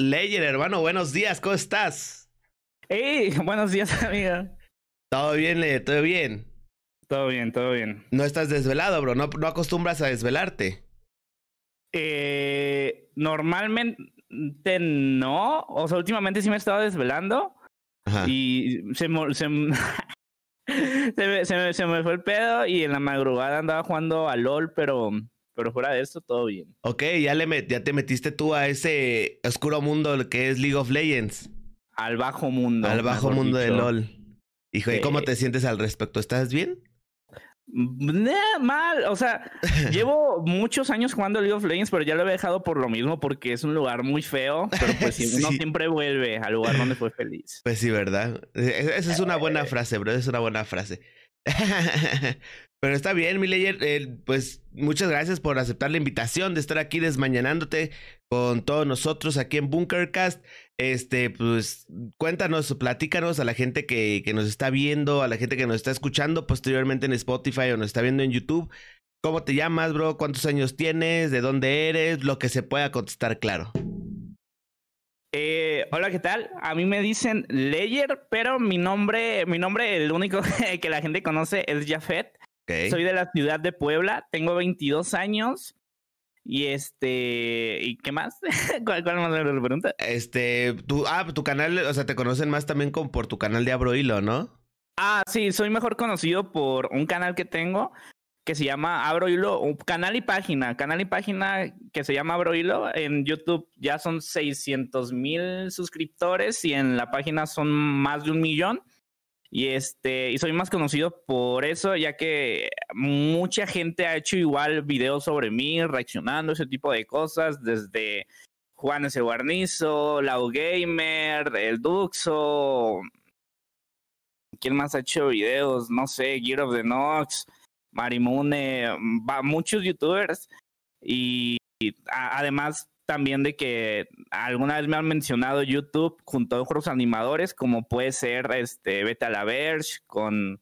Leyer, hermano. Buenos días, ¿cómo estás? Hey, buenos días, amiga. ¿Todo bien, Leyer? ¿Todo bien? Todo bien, todo bien. No estás desvelado, bro. No, no acostumbras a desvelarte. Eh, normalmente no. O sea, últimamente sí me he estado desvelando. Ajá. Y se, se, se, me, se, me, se me fue el pedo y en la madrugada andaba jugando a LOL, pero, pero fuera de esto todo bien. Ok, ya, le met- ya te metiste tú a ese oscuro mundo que es League of Legends. Al bajo mundo. al bajo mundo de. LOL. Hijo, ¿y cómo te sientes al respecto? ¿Estás bien? Nah, mal, o sea, llevo muchos años jugando League of Legends, pero ya lo he dejado por lo mismo, porque es un lugar muy feo, pero pues sí, uno siempre vuelve al lugar donde fue feliz. Pues sí, ¿verdad? E- Esa es una buena frase, bro. Es una buena frase. Pero está bien, mi Leyer. eh, pues muchas gracias por aceptar la invitación de estar aquí desmañanándote con todos nosotros aquí en Bunkercast. Este, pues cuéntanos, platícanos a la gente que, que nos está viendo, a la gente que nos está escuchando posteriormente en Spotify o nos está viendo en YouTube. ¿Cómo te llamas, bro? ¿Cuántos años tienes? ¿De dónde eres? Lo que se pueda contestar, claro. Eh, hola, ¿qué tal? A mí me dicen Leyer, pero mi nombre, mi nombre, el único que la gente conoce es Jafet. Soy de la ciudad de Puebla, tengo 22 años. Y este, ¿y qué más? ¿Cuál, cuál más la pregunta? Este, tu, ah, tu canal, o sea, te conocen más también como por tu canal de Abrohilo, ¿no? Ah, sí, soy mejor conocido por un canal que tengo que se llama Abro Hilo, un canal y página, canal y página que se llama Abro Hilo. En YouTube ya son 600 mil suscriptores y en la página son más de un millón. Y este, y soy más conocido por eso, ya que mucha gente ha hecho igual videos sobre mí, reaccionando, ese tipo de cosas, desde Juan S. Guarnizo, Lau Gamer, el Duxo, ¿Quién más ha hecho videos? No sé, Gear of the Nox, Marimune, va, muchos youtubers. Y, además también de que alguna vez me han mencionado YouTube junto a otros animadores, como puede ser este Beta La Verge, con,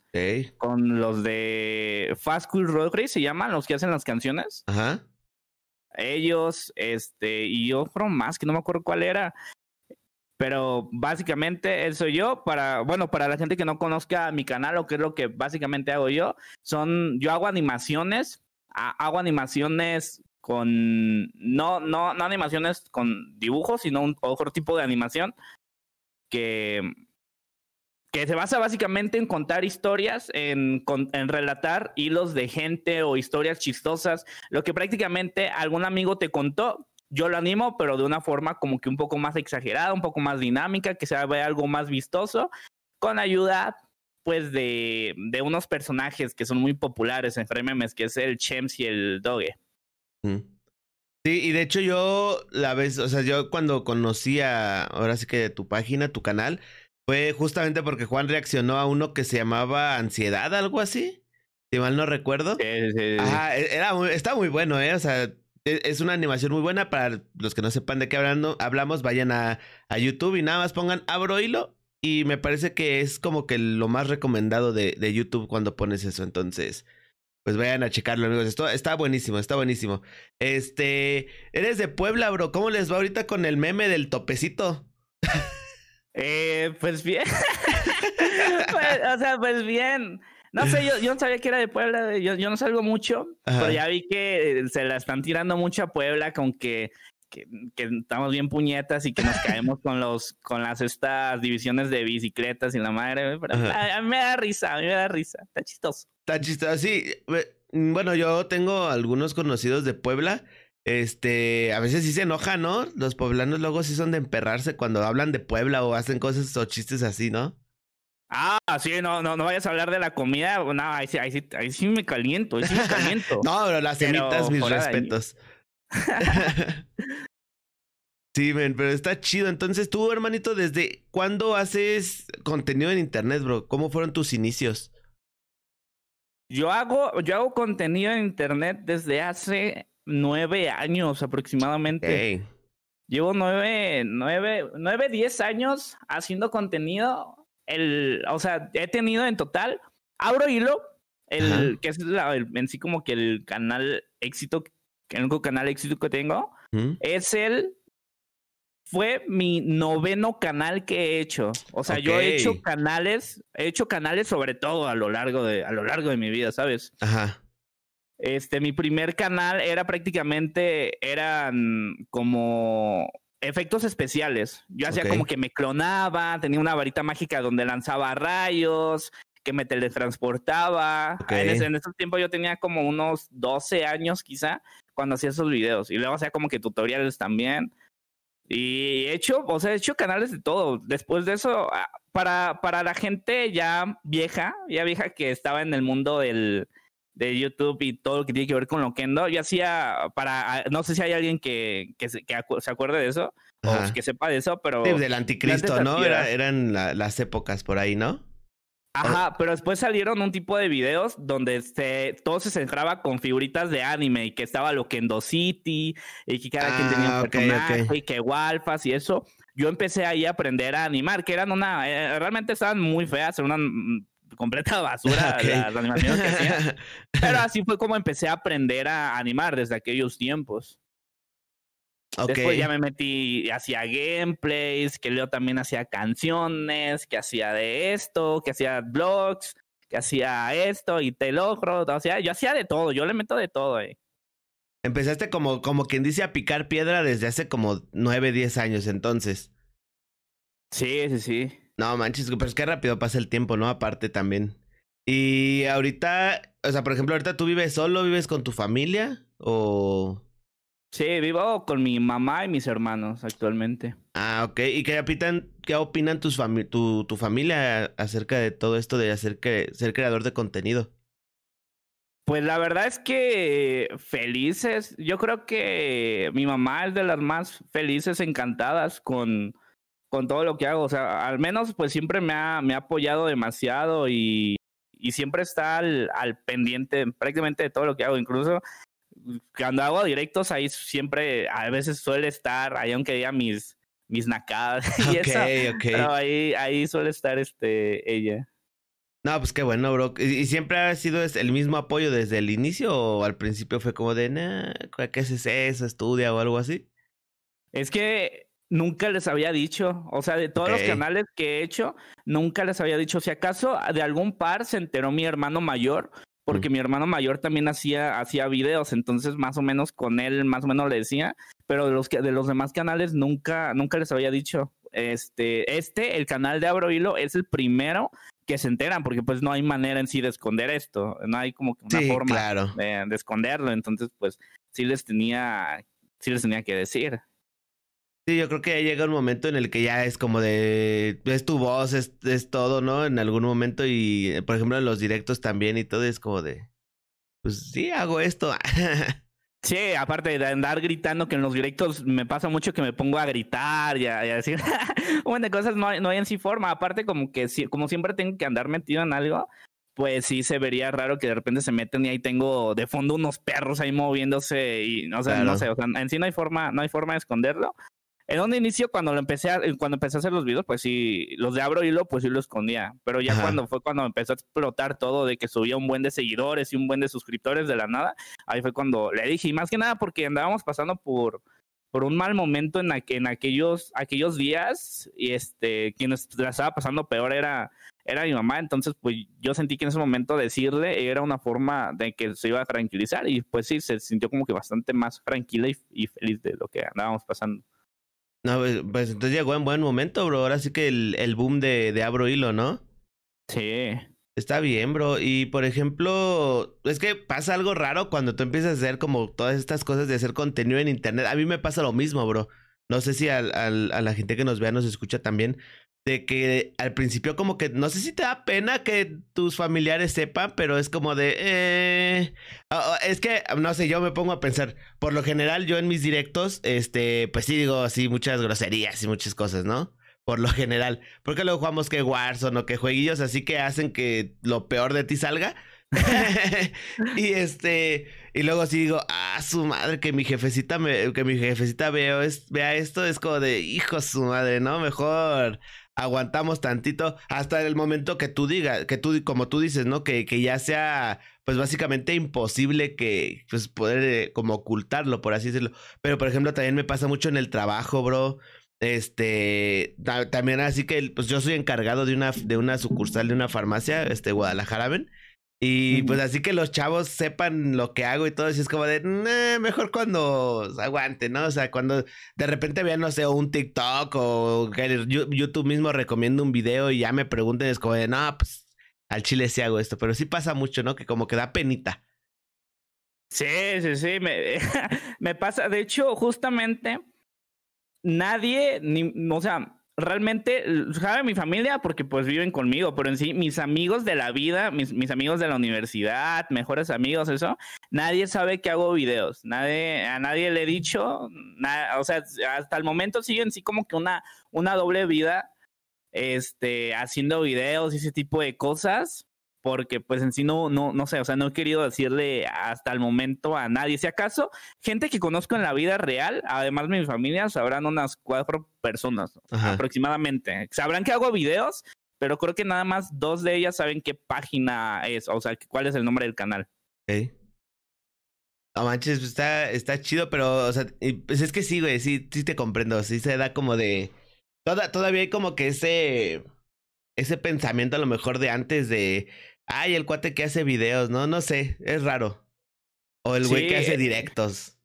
con los de Fast Cool Road Race, se llaman los que hacen las canciones. Ajá. Ellos, este, y otro más que no me acuerdo cuál era. Pero básicamente él soy yo. Para, bueno, para la gente que no conozca mi canal o qué es lo que básicamente hago yo, son, yo hago animaciones, ha- hago animaciones con, no, no, no animaciones con dibujos, sino otro tipo de animación que, que se basa básicamente en contar historias, en, con- en relatar hilos de gente o historias chistosas, lo que prácticamente algún amigo te contó. Yo lo animo, pero de una forma como que un poco más exagerada, un poco más dinámica, que se vea algo más vistoso, con ayuda pues de, de unos personajes que son muy populares entre memes, que es el Chems y el Doge. Sí, y de hecho yo la vez, o sea, yo cuando conocí a, ahora sí que tu página, tu canal, fue justamente porque Juan reaccionó a uno que se llamaba Ansiedad, algo así, si mal no recuerdo. Eh, Ajá, e- era muy, está muy bueno, ¿eh? O sea, e- es una animación muy buena para los que no sepan de qué hablando, hablamos, vayan a, a YouTube y nada más pongan abro hilo y me parece que es como que lo más recomendado de, de YouTube cuando pones eso, entonces, pues vayan a checarlo, amigos, Esto, está buenísimo, está buenísimo. Este, eres de Puebla, bro, ¿cómo les va ahorita con el meme del topecito? Eh, pues bien. Pues, o sea, pues bien. No sé, yo, yo no sabía que era de Puebla, yo, yo no salgo mucho, Ajá. pero ya vi que eh, se la están tirando mucho a Puebla con que, que, que estamos bien puñetas y que nos caemos con los con las estas divisiones de bicicletas y la madre. pero a, a mí me da risa, a mí me da risa, está chistoso. Está chistoso. Sí, ve- bueno, yo tengo algunos conocidos de Puebla. Este, a veces sí se enojan, ¿no? Los poblanos luego sí son de emperrarse cuando hablan de Puebla o hacen cosas o chistes así, ¿no? Ah, sí, no, no, no vayas a hablar de la comida, no, ahí sí, ahí sí, ahí sí me caliento, ahí sí me caliento. No, pero las semitas, mis ahí. sí, men, pero está chido. Entonces, tú, hermanito, ¿desde cuándo haces contenido en internet, bro? ¿Cómo fueron tus inicios? Yo hago, yo hago contenido en internet desde hace nueve años aproximadamente. Llevo nueve, nueve, nueve, diez años haciendo contenido. El, o sea, he tenido en total, abro hilo, el, Ajá. que es la- el- en sí como que el canal éxito, el único canal éxito que tengo, ¿Mm? es el fue mi noveno canal que he hecho. O sea, yo he hecho canales, he hecho canales sobre todo a lo largo de, a lo largo de mi vida, ¿sabes? Ajá. Este, mi primer canal era prácticamente, eran como efectos especiales. Yo hacía como que me clonaba, tenía una varita mágica donde lanzaba rayos, que me teletransportaba. En, ese, en ese tiempo yo tenía como unos 12 años quizá cuando hacía esos videos. Y luego hacía como que tutoriales también. Y he hecho, o sea, he hecho canales de todo. Después de eso, ah, para, para la gente ya vieja, ya vieja que estaba en el mundo del, de YouTube y todo lo que tiene que ver con Loquendo, yo hacía para, ah, no sé si hay alguien que, que, se, que se acuerde de eso, o que sepa de eso, pero... Sí, del anticristo, ¿no? eran las épocas por ahí, ¿no? Ajá, pero después salieron un tipo de videos donde se, todo se centraba con figuritas de anime y que estaba Loquendo City y que cada quien tenía un ah, personaje y que Walfas y eso. Yo empecé ahí a aprender a animar, que eran una, eh, realmente estaban muy feas, eran una completa basura las animaciones que hacía. Pero así fue como empecé a aprender a animar desde aquellos tiempos. Después ya me metí, hacía gameplays, que luego también hacía canciones, que hacía de esto, que hacía blogs, que hacía esto y te logro. O sea, yo hacía de todo, yo le meto de todo. Eh. Empezaste como, como quien dice a picar piedra desde hace como nueve, diez años entonces. Sí, sí, sí. No manches, pero es que rápido pasa el tiempo, ¿no? Aparte también. Y ahorita, o sea, por ejemplo, ahorita tú vives solo, vives con tu familia o... Sí, vivo con mi mamá y mis hermanos actualmente. Ah, ok. ¿Y qué opinan, qué opinan tus tu, tu familia acerca de todo esto de hacer que, ser creador de contenido? Pues la verdad es que felices. Yo creo que mi mamá es de las más felices, encantadas con, con todo lo que hago. O sea, al menos pues siempre me ha, me ha apoyado demasiado y, y siempre está al, al, pendiente prácticamente de todo lo que hago. Incluso cuando hago directos ahí siempre, a veces suele estar, ahí aunque diga mis, mis nacadas y eso, pero ahí, ahí suele estar este, ella. No, pues qué bueno, bro. ¿Y siempre ha sido el mismo apoyo desde el inicio o al principio fue como de, nah, ¿qué es eso? ¿Estudia o algo así? Es que nunca les había dicho, o sea, de todos los canales que he hecho, nunca les había dicho. Si acaso de algún par se enteró mi hermano mayor, porque mi hermano mayor también hacía, hacía videos, entonces más o menos con él más o menos le decía, pero de los, de los demás canales nunca, nunca les había dicho. Este, este, el canal de Abro Hilo es el primero que se enteran, porque pues no hay manera en sí de esconder esto, no hay como una forma de, de, esconderlo, entonces pues sí les tenía, sí les tenía que decir. Sí, yo creo que llega un momento en el que ya es como de, es tu voz, es, es todo, ¿no? En algún momento y, eh, por ejemplo, en los directos también y todo es como de, pues sí, hago esto. Sí, aparte de andar gritando, que en los directos me pasa mucho que me pongo a gritar y a, decir un montón de cosas, no no hay en sí forma. Aparte, como que como siempre tengo que andar metido en algo, pues sí se vería raro que de repente se meten y ahí tengo de fondo unos perros ahí moviéndose y no sé, no sé, o sea, en sí no hay forma, no hay forma de esconderlo. En donde inicio, cuando lo empecé a, cuando empecé a hacer los videos, pues sí, los de abro hilo, pues sí lo escondía. Pero ya cuando fue cuando empezó a explotar todo de que subía un buen de seguidores y un buen de suscriptores de la nada, ahí fue cuando le dije, y más que nada porque andábamos pasando por, por un mal momento en, en aquellos, aquellos días, y este, quien la estaba pasando peor era, era mi mamá, entonces pues yo sentí que en ese momento decirle era una forma de que se iba a tranquilizar, y pues sí, se sintió como que bastante más tranquila y feliz de lo que andábamos pasando. No, pues, pues, entonces llegó en buen momento, bro. Ahora sí que el, el boom de, de Abro Hilo, ¿no? Sí. Está bien, bro. Y por ejemplo, es que pasa algo raro cuando tú empiezas a hacer como todas estas cosas de hacer contenido en internet. A mí me pasa lo mismo, bro. No sé si al, al, a la gente que nos vea nos escucha también de que al principio como que no sé si te da pena que tus familiares sepan, pero es como de eh, es que no sé, yo me pongo a pensar, por lo general yo en mis directos este pues sí digo así muchas groserías y muchas cosas, ¿no? Por lo general, porque luego jugamos que Warzone o que jueguillos así que hacen que lo peor de ti salga. y este y luego sí digo, ah, su madre, que mi jefecita me, que mi jefecita veo es, vea esto, es como de, hijo su madre, ¿no? Mejor aguantamos tantito hasta el momento que tú digas, que tú, como tú dices, ¿no? Que, que ya sea, pues básicamente imposible que, pues poder eh, como ocultarlo, por así decirlo. Pero, por ejemplo, también me pasa mucho en el trabajo, bro. Este, también así que pues yo soy encargado de una, de una sucursal de una farmacia, este, Guadalajara, ¿ven? Y pues así que los chavos sepan lo que hago y todo, así es como de, mejor cuando aguante, ¿no? O sea, cuando de repente vean, no sé, un TikTok o que YouTube mismo recomienda un video y ya me pregunten, es como de, no, pues al chile sí hago esto, pero sí pasa mucho, ¿no? Que como que da penita. Sí, sí, sí, me, me pasa, de hecho, justamente nadie, ni, o sea, realmente sabe mi familia porque pues viven conmigo, pero en sí mis amigos de la vida, mis, amigos de la universidad, mejores amigos, eso, nadie sabe que hago videos, nadie, a nadie le he dicho, o sea, hasta el momento siguen sí como que una, una doble vida, este, haciendo videos y ese tipo de cosas, porque pues en sí no, no, no sé, o sea, no he querido decirle hasta el momento a nadie. Si acaso, gente que conozco en la vida real, además de mi familia, sabrán unas cuatro personas aproximadamente. Sabrán que hago videos, pero creo que nada más dos de ellas saben qué página es, o sea, cuál es el nombre del canal. Okay. No manches, pues, está, está chido, pero, o sea, pues es que sí, güey, sí, sí te comprendo, sí se da como de... Toda, todavía hay como que ese ese pensamiento a lo mejor de antes de, ay, el cuate que hace videos, no, no sé, es raro. O el güey que hace eh, directos.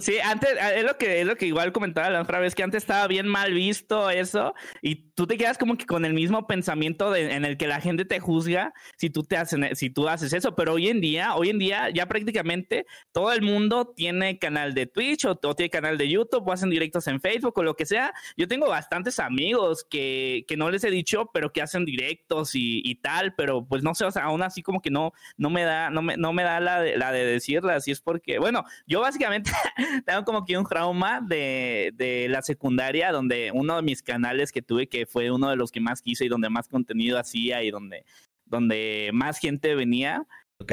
Sí, antes es lo que es lo que igual comentaba la otra vez que antes estaba bien mal visto eso y tú te quedas como que con el mismo pensamiento en el que la gente te juzga si tú te haces si tú haces eso, pero hoy en día, hoy en día ya prácticamente todo el mundo tiene canal de Twitch o, tiene canal de YouTube o hacen directos en Facebook o lo que sea. Yo tengo bastantes amigos que, que no les he dicho, pero que hacen directos y, y, tal, pero pues no sé, o sea, aún así como que no no me da no me, no me da la de, la de decirla, así es porque bueno, yo básicamente tengo como que un trauma de, de, la secundaria, donde uno de mis canales que tuve, que fue uno de los que más quise y donde más contenido hacía y donde, donde más gente venía,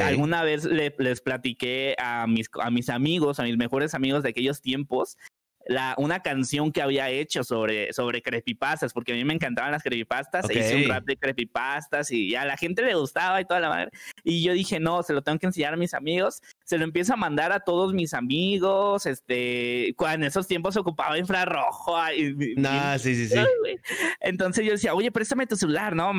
Alguna vez les platiqué a mis, a mis amigos, a mis mejores amigos de aquellos tiempos, la, una canción que había hecho sobre, sobre creepypastas, porque a mí me encantaban las creepypastas, e hice un rap de creepypastas y a la gente le gustaba y toda la madre. Y yo dije, no, se lo tengo que enseñar a mis amigos, se lo empiezo a mandar a todos mis amigos, este, en esos tiempos se ocupaba infrarrojo. no, sí, sí, sí. Entonces yo decía, oye, préstame tu celular, ¿no?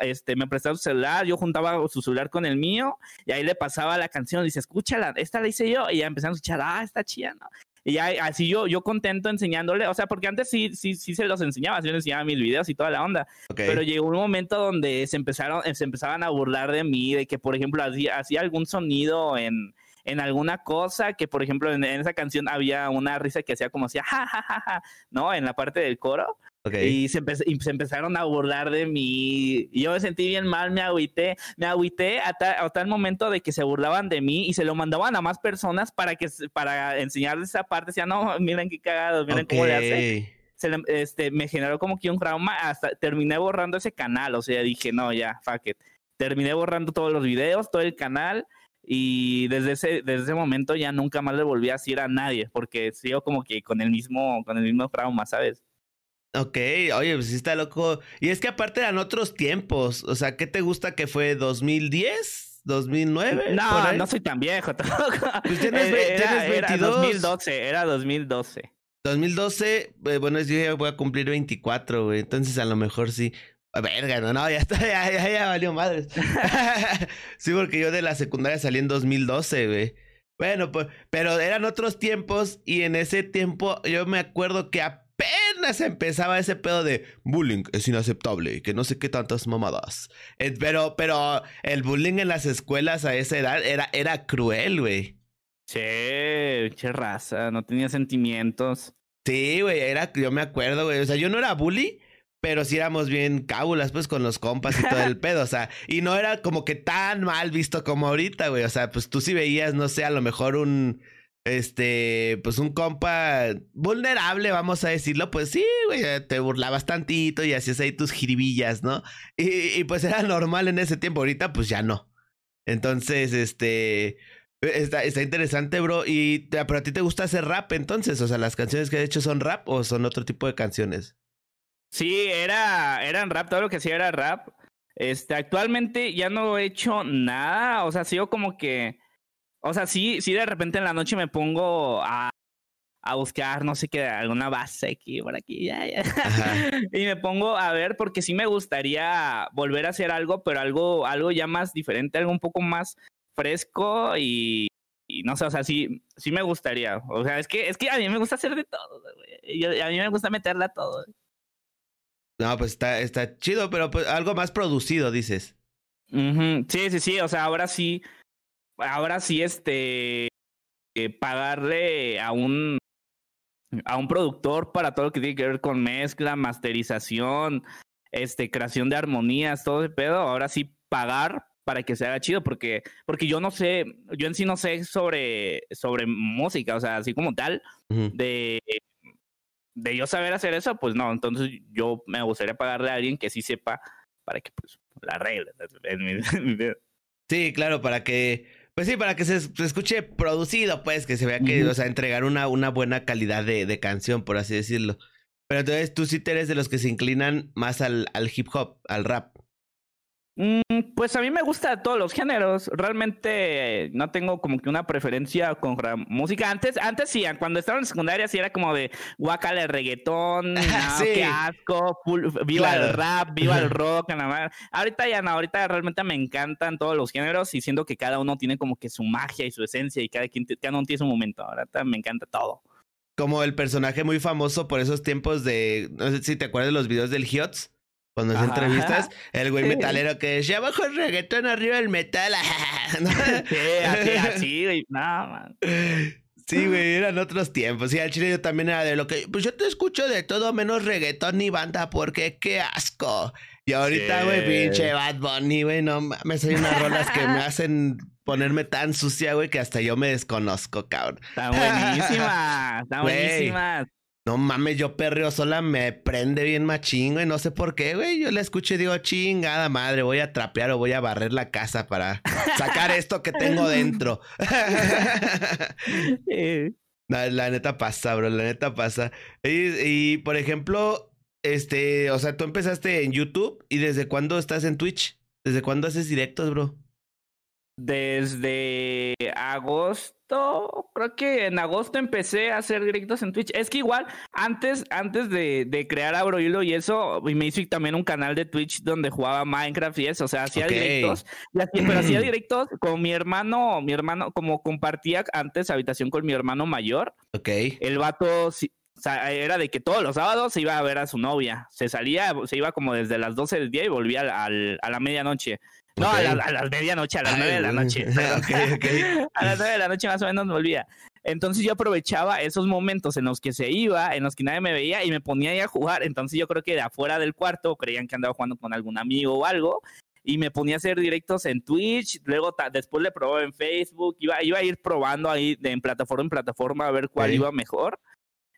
este, me prestaba su celular, yo juntaba su celular con el mío y ahí le pasaba la canción, dice, escúchala, esta la hice yo, y ya empezaron a escuchar, ah, está chida, ¿no? Y ya así yo, yo contento enseñándole, o sea, porque antes sí, sí, sí se los enseñaba, yo les enseñaba mis videos y toda la onda. Pero llegó un momento donde se empezaron, se empezaban a burlar de mí, de que, por ejemplo, hacía, hacía algún sonido en, en alguna cosa, que por ejemplo en, esa canción había una risa que hacía como hacía, ja, ja, ja, ja, ¿no? En la parte del coro. Y, se se empezaron a burlar de mí. Y yo me sentí bien mal, me agüité. Me agüité a, tal momento de que se burlaban de mí y se lo mandaban a más personas para que para enseñarles esa parte. Decían, no, miren qué cagado, miren cómo le hace. Se este, me generó como que un trauma. Hasta terminé borrando ese canal. O sea, dije, no, ya, fuck it. Terminé borrando todos los videos, todo el canal. Y desde ese, desde ese momento ya nunca más le volví a decir a nadie, porque sigo como que con el mismo, con el mismo trauma, ¿sabes? Ok, oye, pues sí está loco. Y es que aparte eran otros tiempos. O sea, ¿qué te gusta que fue 2010? ¿2009? No, no soy tan viejo tampoco. Pues tienes, era, 22. Era 2012, era 2012. 2012, bueno, yo ya voy a cumplir 24, güey. Entonces a lo mejor sí. Verga, no, no, ya está, ya, ya, ya valió madres. sí, porque yo de la secundaria salí en 2012, güey. Bueno, pues, pero eran otros tiempos y en ese tiempo yo me acuerdo que a apenas empezaba ese pedo de bullying es inaceptable y que no sé qué tantas mamadas. Eh, pero, pero el bullying en las escuelas a esa edad era, era cruel, güey. Sí, che raza, no tenía sentimientos. Sí, güey, era, yo me acuerdo, güey. O sea, yo no era bully, pero sí éramos bien cábulas, pues, con los compas y todo el pedo. O sea, y no era como que tan mal visto como ahorita, güey. O sea, pues tú sí veías, no sé, a lo mejor un este, pues un compa vulnerable, vamos a decirlo, pues sí, güey, te burlabas tantito y hacías ahí tus jiribillas, ¿no? Y, pues era normal en ese tiempo, ahorita pues ya no. Entonces, este, está, está interesante, bro. Y, pero a ti te gusta hacer rap entonces, o sea, las canciones que he hecho son rap o son otro tipo de canciones. Sí, era, eran rap, todo lo que hacía era rap. Este, actualmente ya no he hecho nada, o sea, sigo como que o sea, sí, sí de repente en la noche me pongo a, a buscar, no sé qué, alguna base aquí, por aquí, ya, ya. y me pongo a ver porque sí me gustaría volver a hacer algo, pero algo, algo ya más diferente, algo un poco más fresco y, no sé, o sea, sí, sí me gustaría. O sea, es que, es que a mí me gusta hacer de todo, güey. a mí me gusta meterla todo. No, pues está, está chido, pero pues algo más producido, dices. Sí, sí, sí. O sea, ahora sí, ahora sí, este, eh, pagarle a un a un productor para todo lo que tiene que ver con mezcla, masterización, este, creación de armonías, todo ese pedo, ahora sí pagar para que se haga chido, porque, porque yo no sé, yo en sí no sé sobre, sobre música, o sea, así como tal, de, de yo saber hacer eso, pues no, entonces yo me gustaría pagarle a alguien que sí sepa para que pues la arregle. sí, claro, para que pues sí, para que se, escuche producido, pues, que se vea que, o sea, entregar una, una buena calidad de, de, canción, por así decirlo. Pero entonces tú sí te eres de los que se inclinan más al, al hip hop, al rap. Mm, pues a mí me gusta todos los géneros. Realmente no tengo como que una preferencia con la música. Antes, antes sí, cuando estaba en secundaria sí era como de guacala el reggaetón, qué asco, viva el rap, viva el rock. Ahorita ya no, ahorita realmente me encantan todos los géneros y siento que cada uno tiene como que su magia y su esencia y cada quien cada uno tiene su momento. Ahorita me encanta todo. Como el personaje muy famoso por esos tiempos de, no sé si te acuerdas de los videos del Hiots cuando hace entrevistas, el güey metalero que decía abajo el reggaetón, arriba el metal. sí, así, así, güey. No, man. Sí, güey, eran otros tiempos. Sí, al chile yo también era de lo que. Pues yo te escucho de todo menos reggaetón ni banda, porque qué asco. Y ahorita, güey, pinche Bad Bunny, güey, no me soy unas rolas que me hacen ponerme tan sucia, güey, que hasta yo me desconozco, cabrón. Está buenísima, está buenísima. No mames, yo perreo sola me prende bien machín, güey. No sé por qué, güey. Yo la escucho y digo, chingada madre, voy a trapear o voy a barrer la casa para sacar esto que tengo dentro. la, neta pasa, bro, la neta pasa. Y, y, por ejemplo, este, o sea, tú empezaste en YouTube y ¿desde cuándo estás en Twitch? ¿Desde cuándo haces directos, bro? Desde agosto, creo que en agosto empecé a hacer directos en Twitch. Es que igual, antes, antes de, de crear Abrohilo y eso, me hice también un canal de Twitch donde jugaba Minecraft y eso, o sea, hacía directos, pero hacía directos con mi hermano, mi hermano, como compartía antes habitación con mi hermano mayor. Ok. El vato era de que todos los sábados se iba a ver a su novia. Se salía, se iba como desde las 12 del día y volvía al, a la medianoche. No, a, la, a, las medianoche, a las nueve de la noche. A las nueve de la noche más o menos me volvía. Entonces yo aprovechaba esos momentos en los que se iba, en los que nadie me veía y me ponía ahí a jugar. Entonces yo creo que de afuera del cuarto creían que andaba jugando con algún amigo o algo. Y me ponía a hacer directos en Twitch, luego después le probaba en Facebook, iba, iba a ir probando ahí de en plataforma en plataforma a ver cuál iba mejor.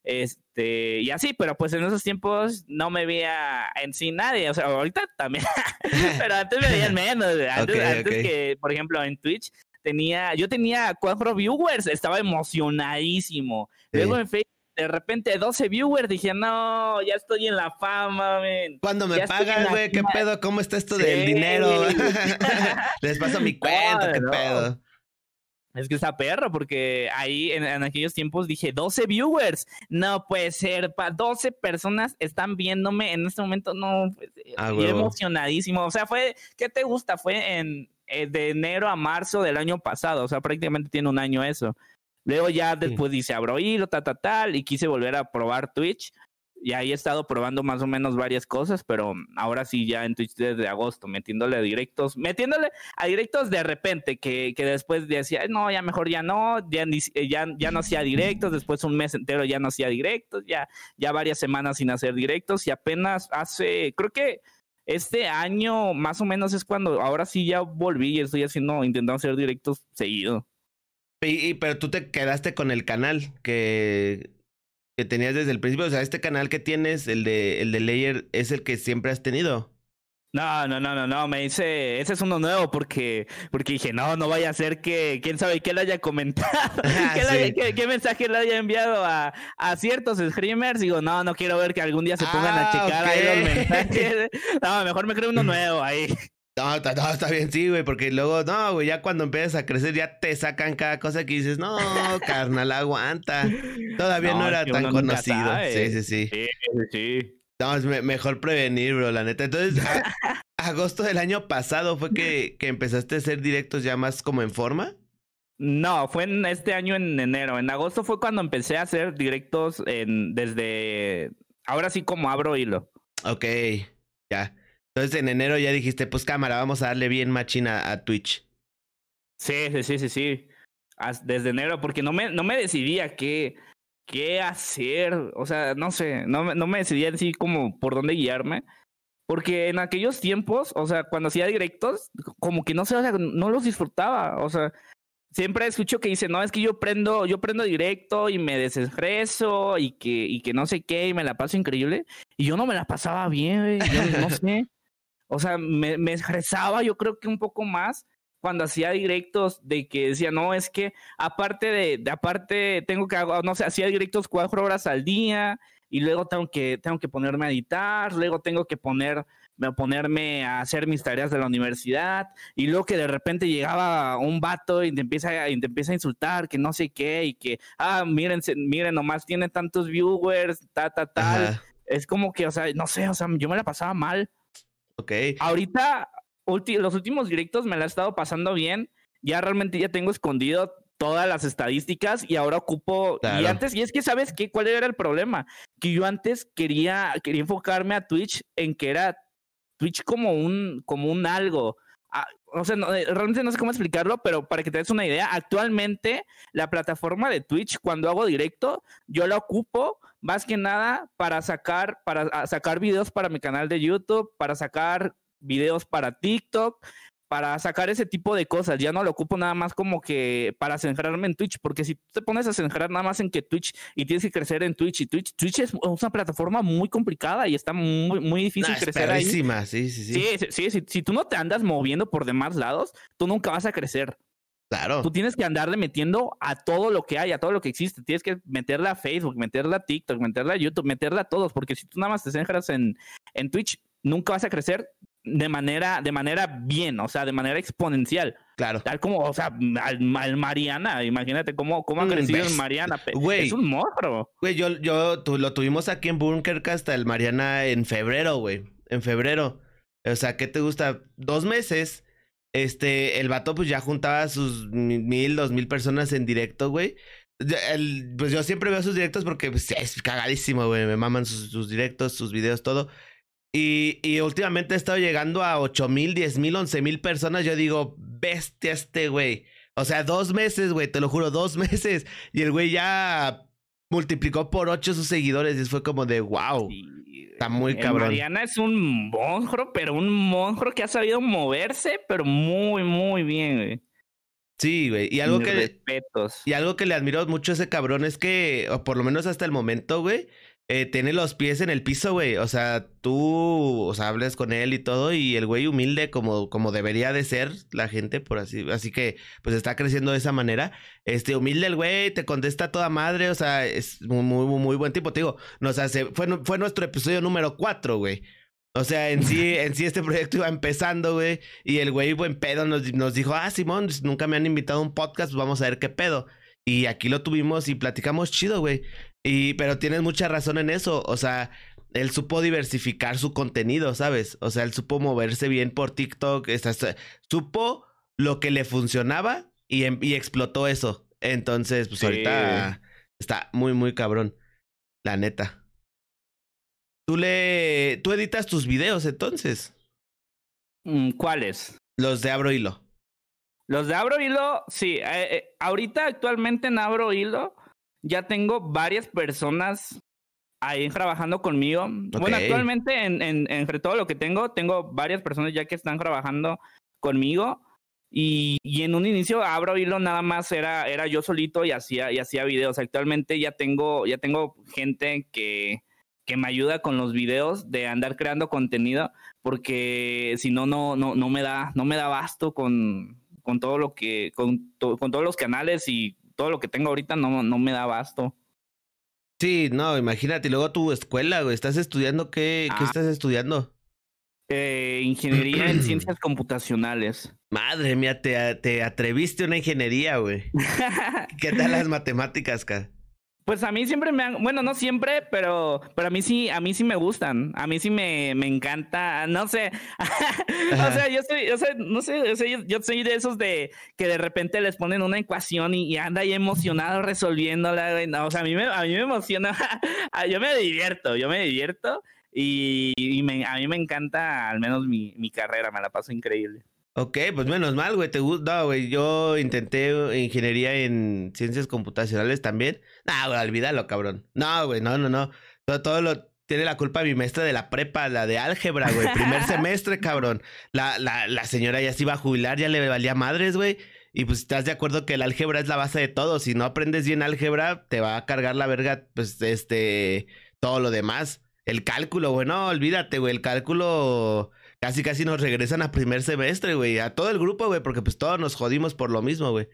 Este, y así, pero pues en esos tiempos no me veía en sí nadie. O sea, ahorita también, pero antes me veían menos. Antes, que, por ejemplo, en Twitch tenía, yo tenía cuatro viewers, estaba emocionadísimo. Luego en Facebook de repente 12 viewers, dije, no, ya estoy en la fama, men. Cuando me pagan, güey, ¿qué pedo? ¿Cómo está esto del dinero? Les paso mi cuenta, ¿qué pedo? Es que está perro, porque ahí en, aquellos tiempos dije 12 viewers. No puede ser, pa, 12 personas están viéndome en este momento. No, pues, ah, emocionadísimo. O sea, fue, ¿qué te gusta? Fue en eh, de enero a marzo del año pasado. O sea, prácticamente tiene un año eso. Luego ya después dice abro hilo, tal, tal, y quise volver a probar Twitch y ahí he estado probando más o menos varias cosas, pero ahora sí ya en Twitch desde agosto, metiéndole a directos, metiéndole a directos de repente, que, que después decía, no, ya mejor ya no, ya, ya, ya no hacía directos, después un mes entero ya no hacía directos, ya, ya varias semanas sin hacer directos y apenas hace, creo que este año más o menos es cuando ahora sí ya volví y estoy haciendo, intentando hacer directos seguido. Y, pero tú te quedaste con el canal que que tenías desde el principio. O sea, este canal que tienes, el de, el de Layer, es el que siempre has tenido. No, no, no, no, no, me dice, ese es uno nuevo porque, porque dije, no, no vaya a ser que, quién sabe qué le haya comentado, ah, ¿Qué, mensaje le haya enviado a, a, ciertos streamers. Digo, no, no quiero ver que algún día se pongan a ah, checar ahí los mensajes. No, mejor me creo uno nuevo ahí. No, está, no, está bien, sí, güey, porque luego, no, güey, ya cuando empiezas a crecer ya te sacan cada cosa que dices, no, carnal, aguanta. Todavía no, era tan conocido. Sí, sí, sí. Sí, sí, sí. No, es mejor prevenir, bro, la neta. Entonces, agosto del año pasado fue que, que empezaste a hacer directos ya más como en forma. No, fue en este año en enero. En agosto fue cuando empecé a hacer directos en, desde. Ahora sí, como abro hilo. Ok, ya. Entonces en enero ya dijiste, pues cámara, vamos a darle bien machina a Twitch. Sí, sí, sí, sí, sí. Desde enero, porque no me, no me decidía qué, qué hacer. O sea, no sé, no, no me decidía así como por dónde guiarme. Porque en aquellos tiempos, o sea, cuando hacía directos, como que no sé, o sea, no los disfrutaba. O sea, siempre escucho que dicen, no, es que yo prendo, yo prendo directo y me desestreso y que, y que no sé qué, y me la paso increíble. Y yo no me la pasaba bien, yo no sé. O sea, me, me estresaba yo creo que un poco más cuando hacía directos de que decía, no, es que aparte de, de aparte tengo que, no sé, hacía directos cuatro horas al día y luego tengo que, tengo que ponerme a editar, luego tengo que poner, ponerme a hacer mis tareas de la universidad y luego que de repente llegaba un vato y te empieza, y te empieza a insultar que no sé qué y que, ah, miren, miren, nomás tiene tantos viewers, ta, ta, tal. Es como que, o sea, no sé, o sea, yo me la pasaba mal. Ok. Ahorita, los últimos directos me la he estado pasando bien. Ya realmente ya tengo escondido todas las estadísticas y ahora ocupo y antes y es que sabes qué cuál era el problema que yo antes quería quería enfocarme a Twitch en que era Twitch como un como un algo ah, o sea, eh, realmente no sé cómo explicarlo, pero para que te des una idea, actualmente la plataforma de Twitch, cuando hago directo, yo la ocupo más que nada para sacar, para sacar videos para mi canal de YouTube, para sacar videos para TikTok, para sacar ese tipo de cosas. Ya no lo ocupo nada más como que para centrarme en Twitch, porque si tú te pones a centrar nada más en que Twitch y tienes que crecer en Twitch y Twitch, Twitch es una plataforma muy complicada y está muy, muy difícil crecer ahí. Sí, sí, sí. Sí, sí, sí. Si, tú no te andas moviendo por demás lados, tú nunca vas a crecer. Claro. Tú tienes que andarle metiendo a todo lo que hay, a todo lo que existe. Tienes que meterla a Facebook, meterla a TikTok, meterla a YouTube, meterla a todos, porque si tú nada más te centras en, en Twitch, nunca vas a crecer de manera, de manera bien, o sea, de manera exponencial. Claro. Tal como, o sea, al, Mariana, imagínate cómo, cómo ha crecido el Mariana. es un monstruo. Güey, yo, yo lo tuvimos aquí en Bunkercast el Mariana en febrero, güey. En febrero. O sea, ¿qué te gusta? Dos meses. Este, el vato pues ya juntaba sus mil, dos mil personas en directo, güey. pues yo siempre veo sus directos porque pues, es cagadísimo, güey. Me maman sus, sus directos, sus videos, todo. Y, y últimamente he estado llegando a 8 mil, 10 mil, 11 mil personas. Yo digo, bestia este güey. O sea, dos meses, güey, te lo juro, dos meses. Y el güey ya multiplicó por ocho sus seguidores y fue como de wow. está muy cabrón. Mariana es un monstruo, pero un monstruo que ha sabido moverse, pero muy, muy bien, güey. Sí, güey. Y algo que. Y algo que le admiro mucho a ese cabrón es que, o por lo menos hasta el momento, güey, eh, tiene los pies en el piso, güey. O sea, tú, o sea, hables con él y todo, y el güey humilde como, como debería de ser la gente, por así, así que, pues está creciendo de esa manera. Este, humilde el güey, te contesta toda madre, o sea, es muy, muy, muy buen tipo. Te digo, nos hace, fue, fue nuestro episodio número cuatro, güey. O sea, en sí, en sí este proyecto iba empezando, güey. Y el güey, buen pedo, nos, nos dijo, ah, Simón, nunca me han invitado a un podcast, pues vamos a ver qué pedo. Y aquí lo tuvimos y platicamos chido, güey. Y, pero tienes mucha razón en eso. O sea, él supo diversificar su contenido, ¿sabes? O sea, él supo moverse bien por TikTok. supo lo que le funcionaba y, em, y explotó eso. Entonces, pues ahorita está muy, muy cabrón. La neta. Tú le. Tú editas tus videos entonces. Mm, ¿Cuáles? Los de Abro Hilo. Los de Abro Hilo, sí. Eh, eh, ahorita actualmente en Abro Hilo ya tengo varias personas ahí trabajando conmigo. Bueno, actualmente en, en, entre todo lo que tengo, tengo varias personas ya que están trabajando conmigo. Y, y, en un inicio abro hilo nada más era, era yo solito y hacía, y hacía videos. Actualmente ya tengo, ya tengo gente que, que me ayuda con los videos de andar creando contenido, porque si no, no, no, no me da, no me da basto con, con todo lo que, con, con todos los canales y todo lo que tengo ahorita no, no me da basto. Sí, no, imagínate, luego tu escuela, güey, ¿estás estudiando qué? ¿Qué ah. estás estudiando? eh, ingeniería en ciencias computacionales. Madre mía, te, te atreviste a una ingeniería, güey. ¿Qué tal las matemáticas, cara? Pues a mí siempre me han, bueno, no siempre, pero, pero a mí sí, a mí sí me gustan, a mí sí me, me encanta, no sé, o sea, yo soy, yo sé, no sé, yo, soy de esos de que de repente les ponen una ecuación y, anda ahí emocionado resolviéndola, o sea, a mí me, a mí me emociona, yo me divierto, yo me divierto y, a mí me encanta al menos mi, mi carrera, me la paso increíble. Ok, pues menos mal, güey, te gusta, no, güey, yo intenté ingeniería en ciencias computacionales también. No, güey, olvídalo, cabrón. No, güey, no, no, no. Todo, todo lo tiene la culpa mi maestra de la prepa, la de álgebra, güey. Primer semestre, cabrón. La, la, la señora ya se iba a jubilar, ya le valía madres, güey. Y pues estás de acuerdo que el álgebra es la base de todo. Si no aprendes bien álgebra, te va a cargar la verga, pues, este, todo lo demás. El cálculo, güey, no, olvídate, güey. El cálculo casi casi nos regresan a primer semestre, güey. A todo el grupo, güey, porque pues todos nos jodimos por lo mismo, güey.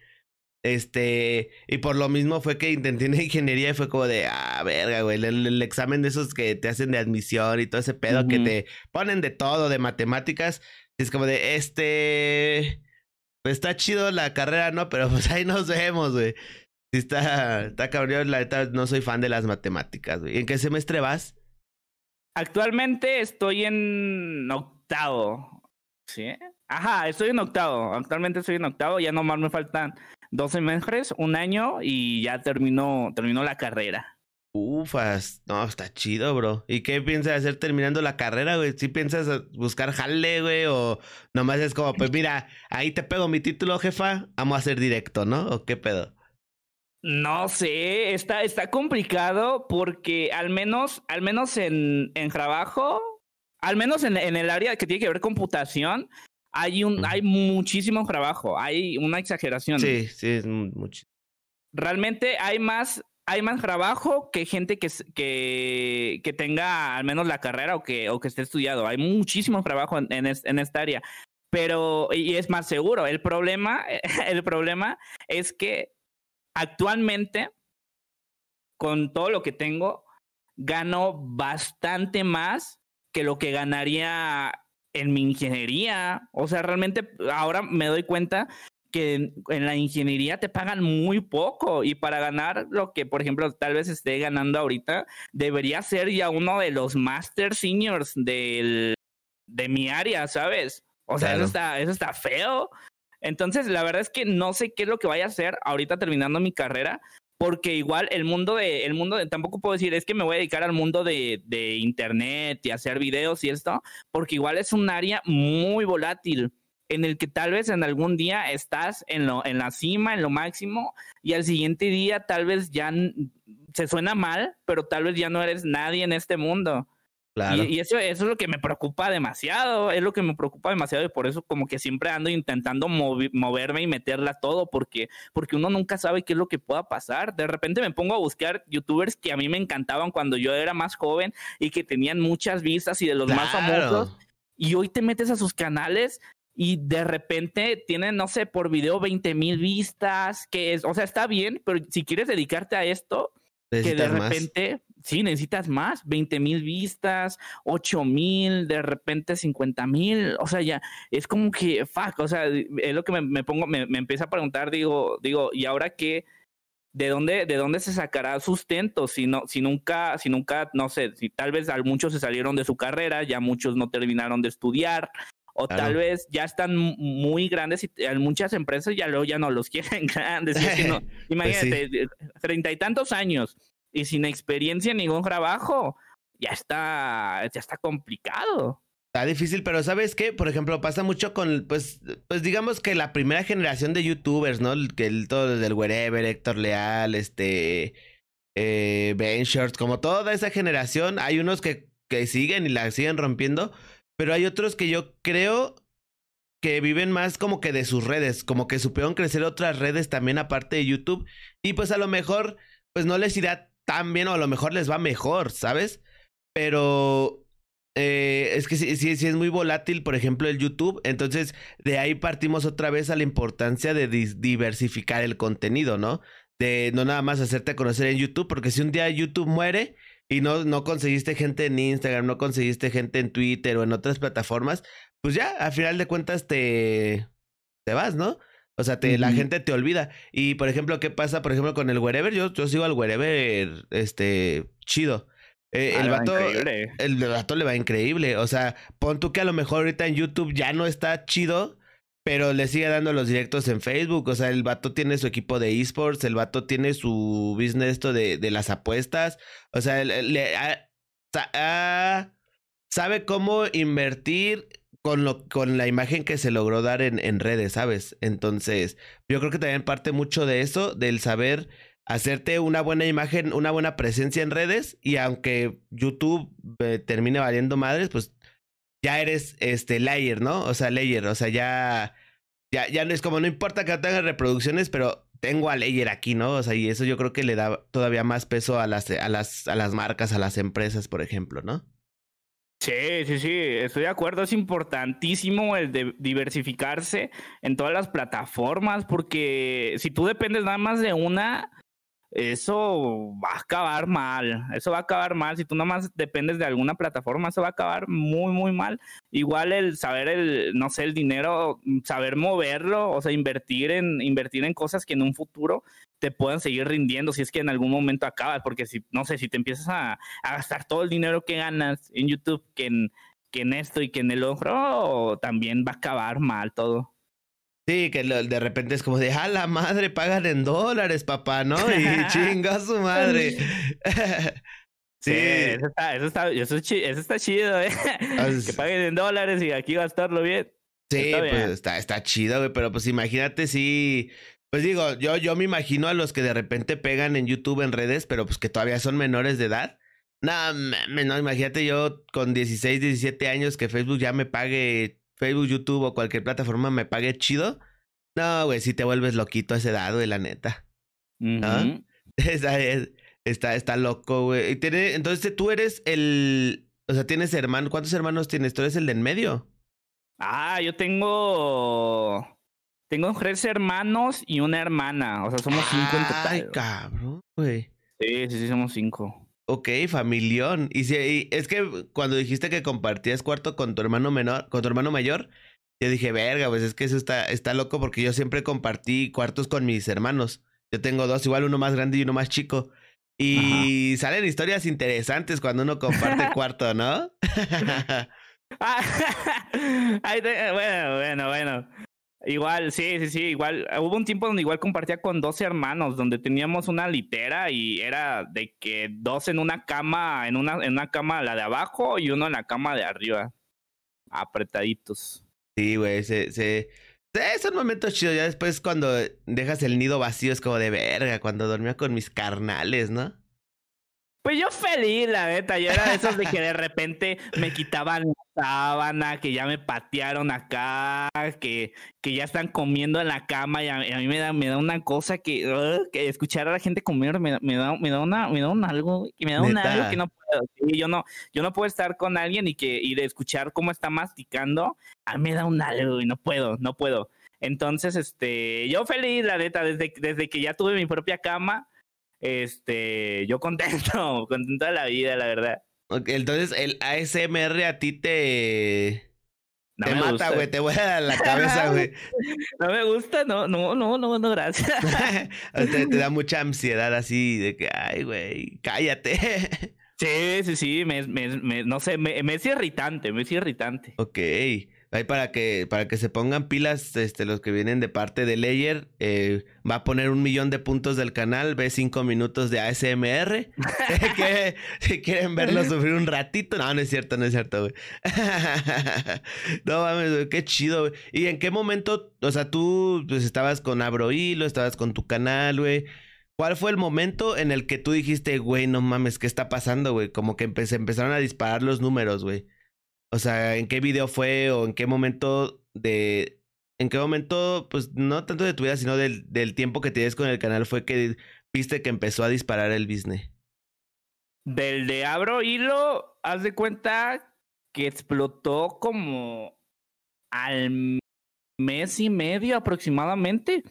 Este, y por lo mismo fue que intenté una ingeniería y fue como de, ah, verga, güey, el, examen de esos que te hacen de admisión y todo ese pedo que te ponen de todo, de matemáticas. es como de, este, pues está chido la carrera, ¿no? Pero pues ahí nos vemos, güey. Sí está, está cabrón, la neta no soy fan de las matemáticas, güey. ¿En qué semestre vas? Actualmente estoy en octavo. ¿Sí? Ajá, estoy en octavo. Actualmente estoy en octavo. Ya nomás me faltan dos semestres, un año y ya terminó, terminó la carrera. Ufas, no, está chido, bro. ¿Y qué piensas hacer terminando la carrera, güey? ¿Sí piensas buscar jale, güey? ¿O nomás es como, pues mira, ahí te pego mi título, jefa, vamos a hacer directo, ¿no? ¿O qué pedo? No sé, está, está complicado porque al menos, al menos en, en trabajo, al menos en, en, el área que tiene que ver computación, hay un, hay muchísimo trabajo, hay una exageración. Sí, sí, es mucho. Realmente hay más, hay más trabajo que gente que, que, que tenga al menos la carrera o que, o que esté estudiado. Hay muchísimo trabajo en, en, en esta área. Pero, y es más seguro. El problema, el problema es que actualmente, con todo lo que tengo, gano bastante más que lo que ganaría en mi ingeniería. O sea, realmente ahora me doy cuenta que en la ingeniería te pagan muy poco y para ganar lo que, por ejemplo, tal vez esté ganando ahorita, debería ser ya uno de los master seniors del, de mi área, ¿sabes? O sea, eso, está, eso está feo. Entonces, la verdad es que no sé qué es lo que vaya a hacer ahorita terminando mi carrera, porque igual el mundo de, el mundo de, tampoco puedo decir, es que me voy a dedicar al mundo de, de internet y hacer videos y esto, porque igual es un área muy volátil en el que tal vez en algún día estás en, lo, en la cima, en lo máximo, y al siguiente día tal vez ya se suena mal, pero tal vez ya no eres nadie en este mundo. Y, eso, eso, es lo que me preocupa demasiado, es lo que me preocupa demasiado y por eso como que siempre ando intentando moverme y meterla todo porque, porque uno nunca sabe qué es lo que pueda pasar. De repente me pongo a buscar youtubers que a mí me encantaban cuando yo era más joven y que tenían muchas vistas y de los más famosos. Y hoy te metes a sus canales y de repente tienen, no sé, por video 20 mil vistas, que es, o sea, está bien, pero si quieres dedicarte a esto, que de repente, sí, necesitas más, 20 mil vistas, 8 mil, de repente 50 mil, o sea, ya es como que, fuck, o sea, es lo que me, pongo, me, me empieza a preguntar, digo, digo, ¿y ahora qué? ¿De dónde, ¿De dónde se sacará sustento? Si, no, si nunca, si nunca, no sé, si tal vez muchos se salieron de su carrera, ya muchos no terminaron de estudiar, o tal vez ya están muy grandes y muchas empresas ya luego ya no los quieren grandes. Pues imagínate, treinta y tantos años y sin experiencia en ningún trabajo, ya está, ya está complicado. Está difícil, pero ¿sabes qué? Por ejemplo, pasa mucho con, pues, pues digamos que la primera generación de youtubers, ¿no? Que el, todo del Wherever, Héctor Leal, este, eh, Ben Shorts, como toda esa generación, hay unos que, que siguen y la siguen rompiendo, pero hay otros que yo creo que viven más como que de sus redes, como que supieron crecer otras redes también aparte de YouTube y pues a lo mejor pues no les irá tan bien o a lo mejor les va mejor, ¿sabes? Pero eh, es que sí, es muy volátil, por ejemplo, el YouTube. Entonces, de ahí partimos otra vez a la importancia de diversificar el contenido, ¿no? De no nada más hacerte conocer en YouTube, porque si un día YouTube muere, y no, no conseguiste gente en Instagram, no conseguiste gente en Twitter o en otras plataformas, pues ya, al final de cuentas te, te vas, ¿no? O sea, te, la gente te olvida. Y, por ejemplo, ¿qué pasa, por ejemplo, con el wherever? Yo, yo sigo al wherever, este, chido. Eh, ah, el, vato, el, vato le va increíble. O sea, pon tú que a lo mejor ahorita en YouTube ya no está chido, pero le sigue dando los directos en Facebook. O sea, el vato tiene su equipo de esports, el vato tiene su business esto de, de las apuestas. O sea, le, sabe cómo invertir con, lo, con la imagen que se logró dar en, en redes, ¿sabes? Entonces, yo creo que también parte mucho de eso, del saber hacerte una buena imagen, una buena presencia en redes y aunque YouTube eh, termine valiendo madres, pues ya eres este layer, ¿no? O sea, layer, o sea, ya ya ya no es como no importa que no tenga reproducciones, pero tengo a layer aquí, ¿no? O sea, y eso yo creo que le da todavía más peso a las a las a las marcas, a las empresas, por ejemplo, ¿no? Sí, sí, sí, estoy de acuerdo. Es importantísimo el de diversificarse en todas las plataformas, porque si tú dependes nada más de una, eso va a acabar mal, eso va a acabar mal, si tú nomás dependes de alguna plataforma, eso va a acabar muy, muy mal. Igual el saber el, no sé, el dinero, saber moverlo, o sea, invertir en, invertir en cosas que en un futuro te puedan seguir rindiendo si es que en algún momento acabas, porque si, no sé, si te empiezas a, gastar todo el dinero que ganas en YouTube, que en, que en esto y que en el otro, también va a acabar mal todo. Sí, que de repente es como de, ah, la madre, pagan en dólares, papá, ¿no? Y chinga su madre. sí, eso está, eso está, eso, está chido, ¿eh? Que paguen en dólares y aquí gastarlo bien. Sí, pues está, está chido, güey, pero pues imagínate si... Pues digo, yo, yo me imagino a los que de repente pegan en YouTube, en redes, pero pues que todavía son menores de edad. No, no, imagínate yo con 16, 17 años que Facebook ya me pague Facebook, YouTube o cualquier plataforma me pague chido, no, güey, si te vuelves loquito a ese dado, de la neta. está, está, está, loco, güey. Entonces tú eres el. O sea, tienes hermano. ¿Cuántos hermanos tienes? ¿Tú eres el de en medio? Ah, yo tengo. Tengo tres hermanos y una hermana. O sea, somos cinco en total. Ay, cabrón, güey. Sí, sí, sí, somos cinco. Ok, familión. Y, si, es que cuando dijiste que compartías cuarto con tu hermano menor, con tu hermano mayor, yo dije, verga, pues es que eso está, está loco porque yo siempre compartí cuartos con mis hermanos. Yo tengo dos, igual uno más grande y uno más chico. Y salen historias interesantes cuando uno comparte cuarto, ¿no? bueno, bueno, bueno. Igual, sí, sí, sí, igual. Hubo un tiempo donde igual compartía con dos hermanos, donde teníamos una litera y era de que dos en una cama, en una, en una cama la de abajo y uno en la cama de arriba. Apretaditos. Sí, güey, se, se, es un momento chido. Ya después cuando dejas el nido vacío es como de verga, cuando dormía con mis carnales, ¿no? Pues yo feliz, la neta. Yo era de esos de que de repente me quitaban la sábana, que ya me patearon acá, que, que ya están comiendo en la cama y a, mí me da, me da una cosa que, que escuchar a la gente comer me, me, da, me da una, me da un algo, y me da un algo que no puedo. yo no, yo no puedo estar con alguien y que, y de escuchar cómo está masticando, a mí me da un algo y no puedo, no puedo. Entonces, este, yo feliz, la neta, desde, desde que ya tuve mi propia cama, este, yo contento, contento de la vida, la verdad. entonces el ASMR a ti te... te mata, güey, te voy a dar la cabeza, güey. No me gusta, no, no, no, no, no, gracias. te, te, da mucha ansiedad así de que, ay, güey, cállate. Sí, sí, sí, me, me, me no sé, me, me es irritante, me es irritante. Ok. Ahí para que, para que se pongan pilas, este, los que vienen de parte de Layer, eh, va a poner un millón de puntos del canal, ve cinco minutos de ASMR. que, si quieren verlo sufrir un ratito, no, no es cierto, no es cierto, güey. no mames, qué chido, güey. ¿Y en qué momento, o sea, tú pues, estabas con Abrohilo, estabas con tu canal, güey? ¿Cuál fue el momento en el que tú dijiste, güey, no mames, ¿qué está pasando, güey? Como que empezaron a disparar los números, güey. O sea, ¿en qué video fue o en qué momento de... ¿En qué momento, pues no tanto de tu vida, sino del, del tiempo que tienes con el canal fue que viste que empezó a disparar el business? Del de Abro Hilo, haz de cuenta que explotó como al mes y medio aproximadamente.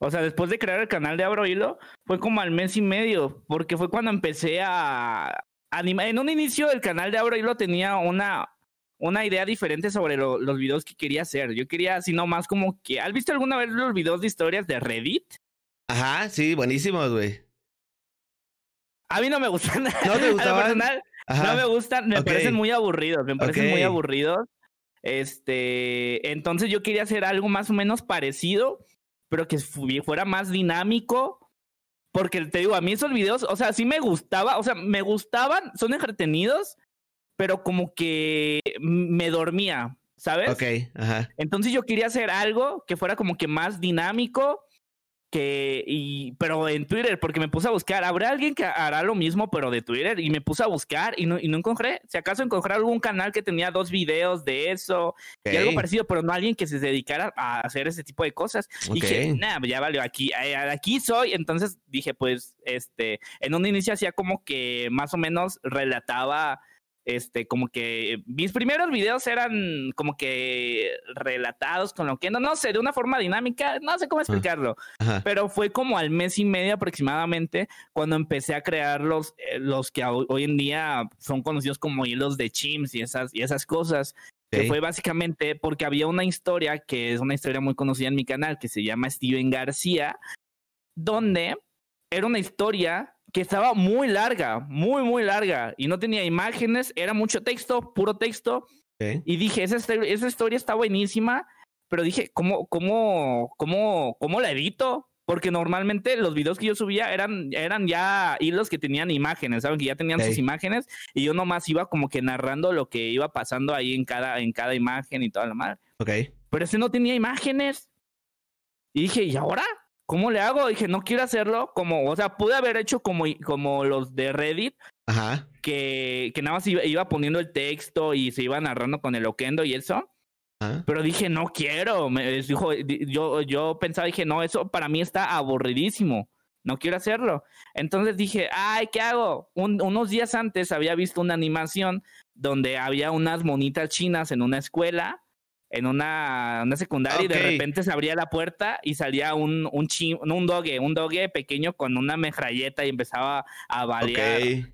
O sea, después de crear el canal de Abro Hilo, fue como al mes y medio, porque fue cuando empecé a, anima en un inicio el canal de Abro tenía una, una idea diferente sobre los videos que quería hacer. Yo quería así nomás como que... ¿Has visto alguna vez los videos de historias de Reddit? Ajá, sí, buenísimos, güey. A mí no me gustan. ¿No te gustaban? no me gustan, me parecen muy aburridos, me parecen muy aburridos. Este, entonces yo quería hacer algo más o menos parecido, pero que fuera más dinámico. Porque te digo, a mí esos videos, o sea, sí me gustaba, o sea, me gustaban, son entretenidos, pero como que me dormía, ¿sabes? Ok, ajá. Entonces yo quería hacer algo que fuera como que más dinámico, que, y, pero en Twitter, porque me puse a buscar, ¿habrá alguien que hará lo mismo, pero de Twitter? Y me puse a buscar y no, y no encontré. Si acaso encontré algún canal que tenía dos videos de eso y algo parecido, pero no alguien que se dedicara a hacer ese tipo de cosas. Y dije, nada, ya valió, aquí, eh, aquí soy. Entonces dije, pues, este, en un inicio hacía como que más o menos relataba este, como que mis primeros videos eran como que relatados con lo que no, no sé, de una forma dinámica, no sé cómo explicarlo, pero fue como al mes y medio aproximadamente cuando empecé a crear los, eh, los que hoy en día son conocidos como hilos de chims y esas, y esas cosas. Que fue básicamente porque había una historia que es una historia muy conocida en mi canal que se llama Steven García, donde era una historia que estaba muy larga, muy, muy larga, y no tenía imágenes, era mucho texto, puro texto. Y dije, esa, esa historia está buenísima, pero dije, ¿cómo, cómo, cómo, cómo la edito? Porque normalmente los videos que yo subía eran, eran ya hilos que tenían imágenes, ¿saben? Que ya tenían sus imágenes, y yo nomás iba como que narrando lo que iba pasando ahí en cada, en cada imagen y toda la madre. Ok. Pero ese no tenía imágenes. Y dije, ¿y ahora? ¿Cómo le hago? Dije, no quiero hacerlo como, o sea, pude haber hecho como, como los de Reddit, Ajá. Que, que nada más iba, poniendo el texto y se iba narrando con el oquendo y eso. Pero dije, no quiero. Me dijo, yo, yo pensaba, dije, no, eso para mí está aburridísimo. No quiero hacerlo. Entonces dije, ay, ¿qué hago? unos días antes había visto una animación donde había unas monitas chinas en una escuela en una, una secundaria y de repente se abría la puerta y salía un, un, un dogue, un dogue pequeño con una metralleta y empezaba a balear.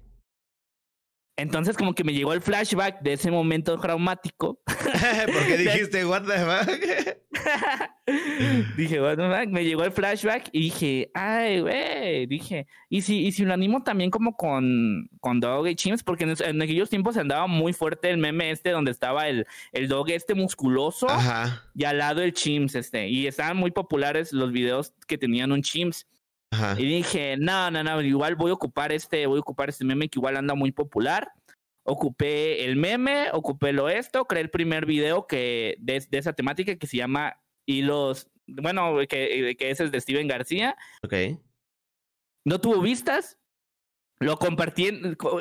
Entonces como que me llegó el flashback de ese momento traumático. Porque dijiste, what the fuck? dije, what the fuck? Me llegó el flashback y dije, ay, güey, dije, ¿y si, y si lo animo también como con, con Dog y Chimps? Porque en, aquellos tiempos se andaba muy fuerte el meme este donde estaba el, el Dog este musculoso y al lado el Chimps este. Y estaban muy populares los videos que tenían un Chimps. Y dije, no, no, no, igual voy a ocupar este, voy a ocupar este meme que igual anda muy popular. Ocupé el meme, ocupé lo esto, creé el primer video que de, de esa temática que se llama Hilos, bueno, que, que ese es de Steven García. Ok. No tuvo vistas, lo compartí.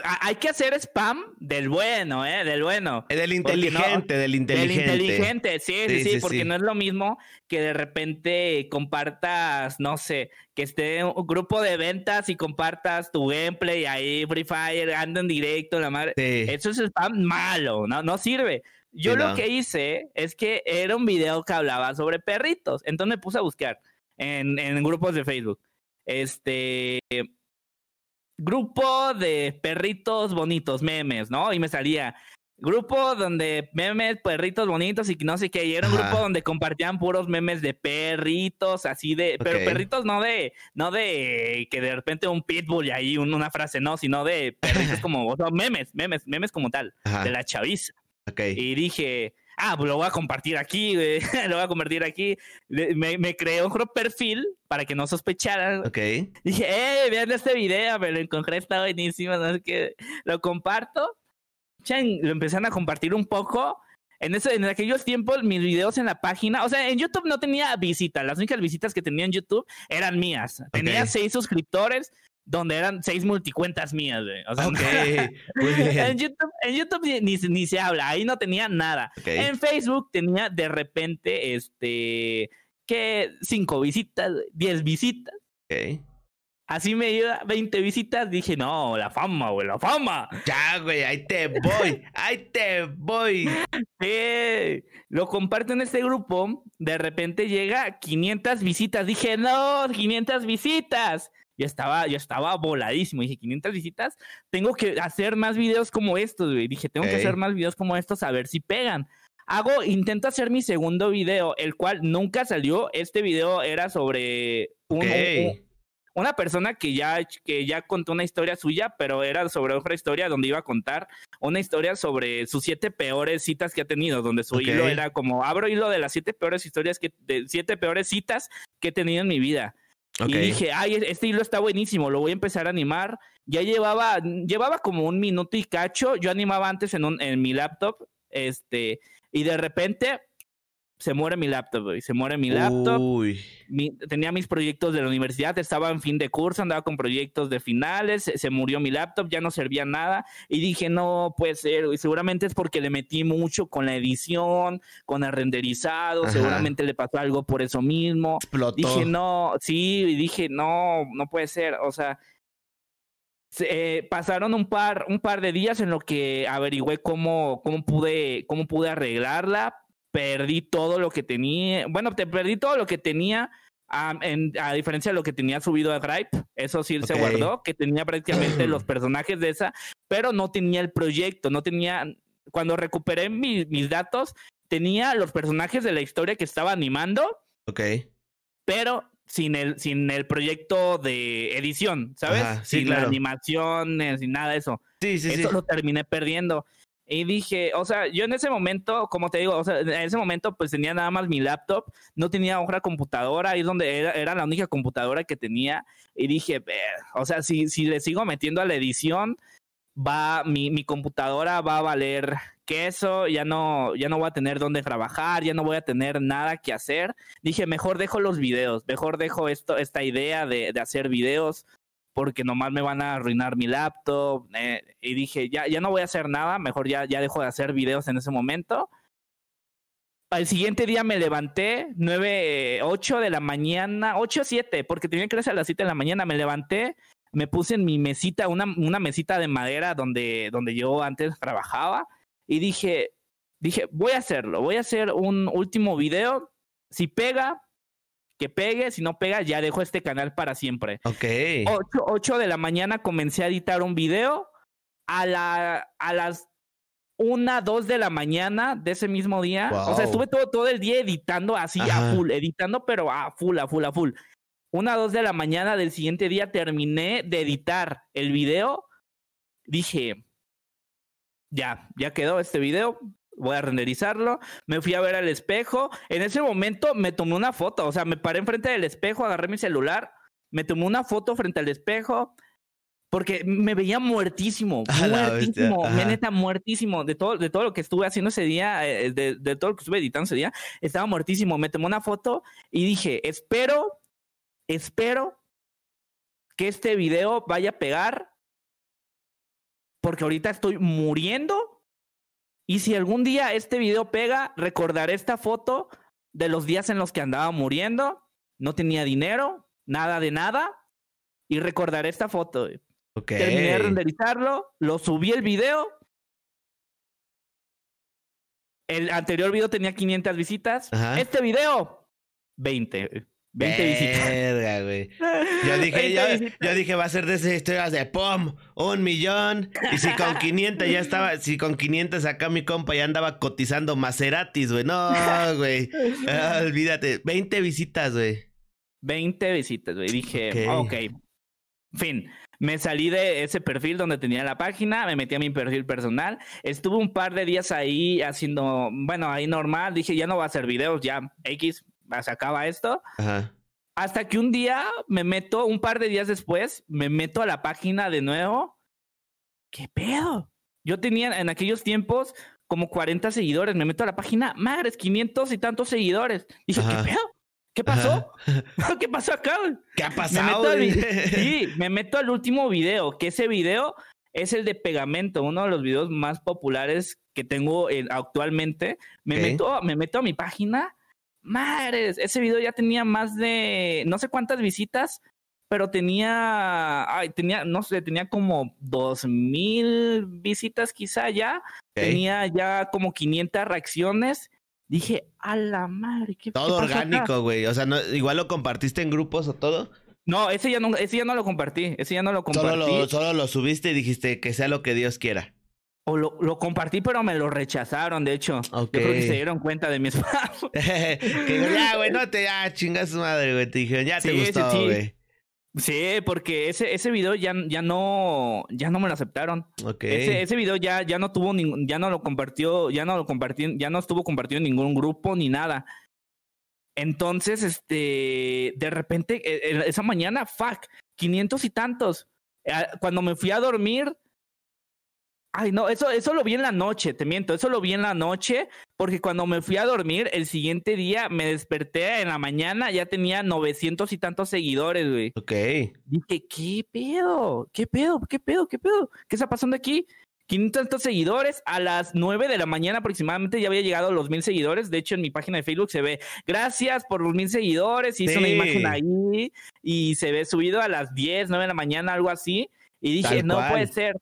hay que hacer spam del bueno, ¿eh? Del bueno. Del inteligente, del inteligente. Del inteligente, sí, sí, sí, porque no es lo mismo que de repente compartas, no sé, que esté un grupo de ventas y compartas tu gameplay ahí, Free Fire, anda en directo, la madre. Eso es spam malo, no, no sirve. Yo lo que hice es que era un video que hablaba sobre perritos. Entonces me puse a buscar en, en grupos de Facebook. Este grupo de perritos bonitos, memes, ¿no? Y me salía grupo donde memes, perritos bonitos y no sé qué. Y era un grupo donde compartían puros memes de perritos, así de, pero perritos no de, no de que de repente un pitbull y ahí una frase, no, sino de perritos como, o sea, memes, memes, memes como tal, de la chaviza. Y dije, ah, pues lo voy a compartir aquí, lo voy a compartir aquí. Me, me creé un perfil para que no sospecharan. Ok. Dije, eh, vean este video, me lo encontré, está buenísimo, no que lo comparto. Lo empezaron a compartir un poco. En, eso, en aquellos tiempos, mis videos en la página, o sea, en YouTube no tenía visitas, las únicas visitas que tenía en YouTube eran mías. Tenía seis suscriptores, donde eran seis multicuentas mías, güey. O sea, en YouTube, en YouTube ni, ni, se habla, ahí no tenía nada. En Facebook tenía de repente, este, que cinco visitas, diez visitas. Así me iba 20 visitas, dije, no, la fama, güey, la fama. Ya, güey, ahí te voy, ahí te voy. Sí, lo comparto en este grupo, de repente llega 500 visitas, dije, no, 500 visitas. Yo estaba, yo estaba voladísimo. Dije, 500 visitas, tengo que hacer más videos como estos, güey. Dije, tengo que hacer más videos como estos a ver si pegan. Hago, intento hacer mi segundo video, el cual nunca salió. Este video era sobre un, una persona que ya, que ya contó una historia suya, pero era sobre otra historia donde iba a contar una historia sobre sus siete peores citas que ha tenido, donde su hilo era como, abro hilo de las siete peores historias que, de siete peores citas que he tenido en mi vida. Y dije, ay, este hilo está buenísimo, lo voy a empezar a animar. Ya llevaba, llevaba como un minuto y cacho. Yo animaba antes en, un, en mi laptop, este, y de repente se muere mi laptop, Se muere mi laptop. tenía mis proyectos de la universidad, estaba en fin de curso, andaba con proyectos de finales, se, murió mi laptop, ya no servía nada. Y dije, no puede ser, y seguramente es porque le metí mucho con la edición, con el renderizado, seguramente le pasó algo por eso mismo. Dije, no, sí, y dije, no, no puede ser. O sea, eh, pasaron un par, un par de días en lo que averigüé cómo, cómo, pude, cómo pude arreglarla, perdí todo lo que tenía. Bueno, te perdí todo lo que tenía. a diferencia de lo que tenía subido a Drive, eso sí se guardó, que tenía prácticamente los personajes de esa, pero no tenía el proyecto, no tenía, cuando recuperé mis datos, tenía los personajes de la historia que estaba animando, ok, pero sin el, sin el proyecto de edición, ¿sabes? sin la animación, sin nada de eso. Sí, sí, eso lo terminé perdiendo. Y dije, o sea, yo en ese momento, como te digo, o sea, en ese momento pues tenía nada más mi laptop, no tenía otra computadora, ahí donde era, era, la única computadora que tenía. Y dije, o sea, si, si le sigo metiendo a la edición, va, mi, mi computadora va a valer queso, ya no, ya no voy a tener dónde trabajar, ya no voy a tener nada que hacer. Dije, mejor dejo los videos, mejor dejo esto, esta idea de, de hacer videos porque nomás me van a arruinar mi laptop. Eh, y dije, ya, ya no voy a hacer nada, mejor ya, ya dejo de hacer videos en ese momento. Al siguiente día me levanté, 9, 8 de la mañana, 8 o 7, porque tenía que irse a las 7 de la mañana. Me levanté, me puse en mi mesita, una, una mesita de madera donde, donde yo antes trabajaba, y dije, dije, voy a hacerlo, voy a hacer un último video. Si pega, que pegue, si no pega, ya dejo este canal para siempre. Ok. 8, de la mañana comencé a editar un video. A, la, a las 1, 2 de la mañana de ese mismo día. O sea, estuve todo, todo el día editando así a full, editando, pero a full, a full, a full. 1, 2 de la mañana del siguiente día terminé de editar el video. Dije, ya, ya quedó este video voy a renderizarlo, me fui a ver al espejo, en ese momento me tomé una foto, o sea, me paré enfrente del espejo, agarré mi celular, me tomé una foto frente al espejo, porque me veía muertísimo, muertísimo, me neta muertísimo de todo, de todo lo que estuve haciendo ese día, eh, de, de, todo lo que estuve editando ese día, estaba muertísimo, me tomé una foto y dije, espero, espero que este video vaya a pegar, porque ahorita estoy muriendo y si algún día este video pega, recordaré esta foto de los días en los que andaba muriendo, no tenía dinero, nada de nada, y recordaré esta foto. Okay. Terminé de renderizarlo, lo subí el video. El anterior video tenía 500 visitas. Este video, 20. 20 visitas. güey. Yo dije, yo, dije, va a ser de esas historias de ¡pum! Un millón. Y si con 500 ya estaba, si con 500 acá mi compa ya andaba cotizando Maseratis, güey. No, güey. Ah, olvídate. 20 visitas, güey. 20 visitas, güey. Dije, ok. Fin. Me salí de ese perfil donde tenía la página, me metí a mi perfil personal. Estuve un par de días ahí haciendo, bueno, ahí normal. Dije, ya no va a hacer videos, ya X, se acaba esto. Hasta que un día me meto, un par de días después, me meto a la página de nuevo. ¿Qué pedo? Yo tenía en aquellos tiempos como 40 seguidores. Me meto a la página, madres, 500 y tantos seguidores. Dije, ¿qué pedo? ¿Qué pasó? ¿Qué pasó acá? ¿Qué ha pasado? sí, me meto al último video, que ese video es el de pegamento, uno de los videos más populares que tengo eh, actualmente. Me, meto, me meto a mi página madres, ese video ya tenía más de no sé cuántas visitas, pero tenía, ay, tenía, no sé, tenía como dos mil visitas quizá ya, tenía ya como 500 reacciones. Dije, a la madre, ¿qué Todo orgánico, güey. O sea, no, igual lo compartiste en grupos o todo. No, ese ya no, ese ya no lo compartí. Ese ya no lo compartí. Solo lo, solo lo subiste y dijiste que sea lo que Dios quiera. O lo, lo compartí, pero me lo rechazaron, de hecho. Yo creo que se dieron cuenta de mi spam. que ya, güey, no te, ya, chingas su madre, güey. Te dijeron, ya te gustó, güey. Sí, porque ese, ese video ya, ya no, ya no me lo aceptaron. Ese, ese video ya, ya no tuvo ningún, ya no lo compartió, ya no lo compartí, ya no estuvo compartido en ningún grupo ni nada. Entonces, este, de repente, e, e, esa mañana, fuck, 500 y tantos. Ah, cuando me fui a dormir, Ay, no, eso, eso lo vi en la noche, te miento, eso lo vi en la noche, porque cuando me fui a dormir, el siguiente día me desperté en la mañana, ya tenía 900 y tantos seguidores, güey. Ok. Dije, ¿qué pedo? ¿Qué pedo? ¿Qué pedo? ¿Qué pedo? ¿Qué está pasando aquí? 500 tantos seguidores. A las 9 de la mañana aproximadamente ya había llegado a los mil seguidores. De hecho, en mi página de Facebook se ve, gracias por los mil seguidores. Hice una imagen ahí y se ve subido a las 10, 9 de la mañana, algo así. Y dije, no puede ser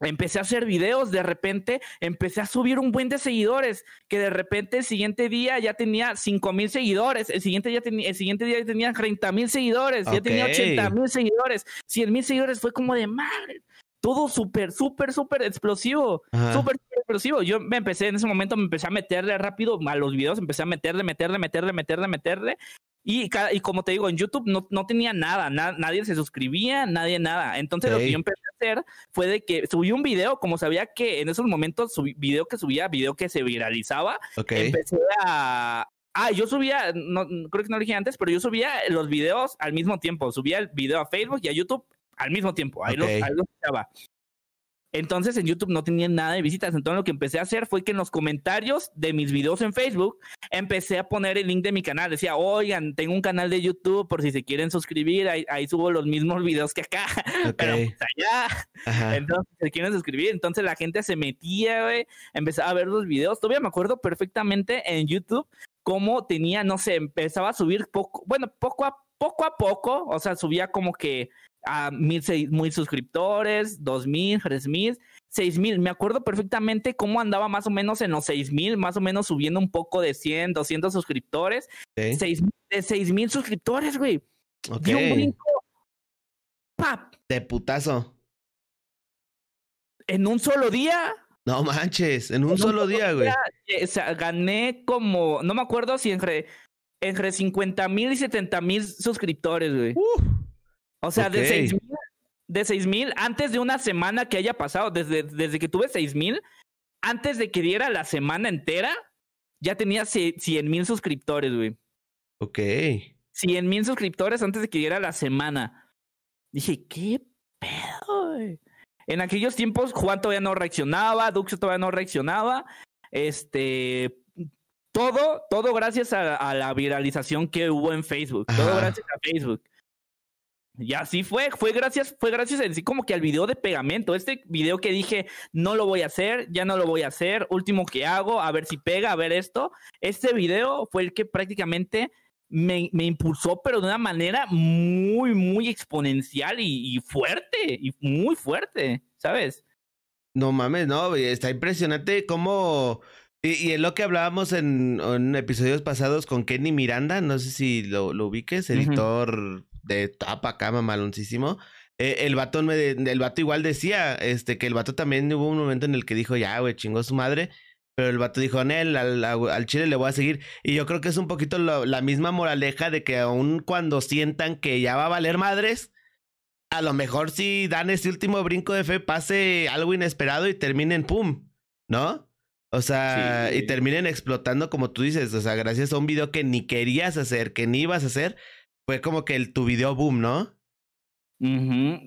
empecé a hacer videos, de repente empecé a subir un buen de seguidores, que de repente el siguiente día ya tenía cinco mil seguidores, el siguiente, ya tenía, el siguiente día tenía 30 mil seguidores, ya tenía 80 mil seguidores, 100 mil seguidores, fue como de madre. Todo súper, súper, súper explosivo. Súper explosivo. Yo me empecé en ese momento, me empecé a meterle rápido a los videos, empecé a meterle, meterle, meterle, meterle, meterle. Y, y como te digo, en YouTube no, no tenía nada, nadie se suscribía, nadie nada. Entonces lo que yo empecé hacer fue de que subí un video, como sabía que en esos momentos subí video que subía, video que se viralizaba, empecé a, Ah, yo subía, no, creo que no lo dije antes, pero yo subía los videos al mismo tiempo. Subía el video a Facebook y a YouTube al mismo tiempo. Ahí, lo, ahí lo entonces en YouTube no tenía nada de visitas. Entonces lo que empecé a hacer fue que en los comentarios de mis videos en Facebook empecé a poner el link de mi canal. Decía, oigan, tengo un canal de YouTube por si se quieren suscribir. Ahí, subo los mismos videos que acá. Pero pues allá. Entonces se quieren suscribir. Entonces la gente se metía, güey. Empezaba a ver los videos. Todavía me acuerdo perfectamente en YouTube cómo tenía, no sé, empezaba a subir poco, bueno, poco a poco a poco, o sea, subía como que a mil, mil suscriptores, dos mil, tres mil, seis mil. Me acuerdo perfectamente cómo andaba más o menos en los seis mil, más o menos subiendo un poco de 100, 200 suscriptores. Seis, de seis mil suscriptores, güey. Ok. un brinco. ¡Pap! De putazo. En un solo día. No manches, en un, solo, día, güey. Eh, o sea, gané como, no me acuerdo si entre, entre 50 mil y 70 mil suscriptores, güey. O sea, de seis mil, de seis mil, antes de una semana que haya pasado, desde, desde que tuve seis mil, antes de que diera la semana entera, ya tenía cien mil suscriptores, güey. Ok. Cien mil suscriptores antes de que diera la semana. Dije, ¿qué pedo, güey? En aquellos tiempos, Juan todavía no reaccionaba, Duxo todavía no reaccionaba. Este, todo, todo gracias a, la viralización que hubo en Facebook. Todo gracias a Facebook. Y así fue, fue gracias, fue gracias en sí como que al video de pegamento. Este video que dije, no lo voy a hacer, ya no lo voy a hacer, último que hago, a ver si pega, a ver esto. Este video fue el que prácticamente me, me impulsó, pero de una manera muy, muy exponencial y, fuerte, y muy fuerte, ¿sabes? No mames, no, está impresionante cómo... Y, y en lo que hablábamos en, en, episodios pasados con Kenny Miranda, no sé si lo, lo ubiques, editor de tapa cama maloncísimo. Eh, el vato me el vato igual decía, este, que el vato también hubo un momento en el que dijo, ya, güey, chingó su madre. Pero el vato dijo, Nel, al, al, chile le voy a seguir. Y yo creo que es un poquito la misma moraleja de que aun cuando sientan que ya va a valer madres, a lo mejor si dan ese último brinco de fe, pase algo inesperado y terminen pum, ¿no? O sea, y terminen explotando como tú dices, o sea, gracias a un video que ni querías hacer, que ni ibas a hacer, fue como que el, tu video boom, ¿no?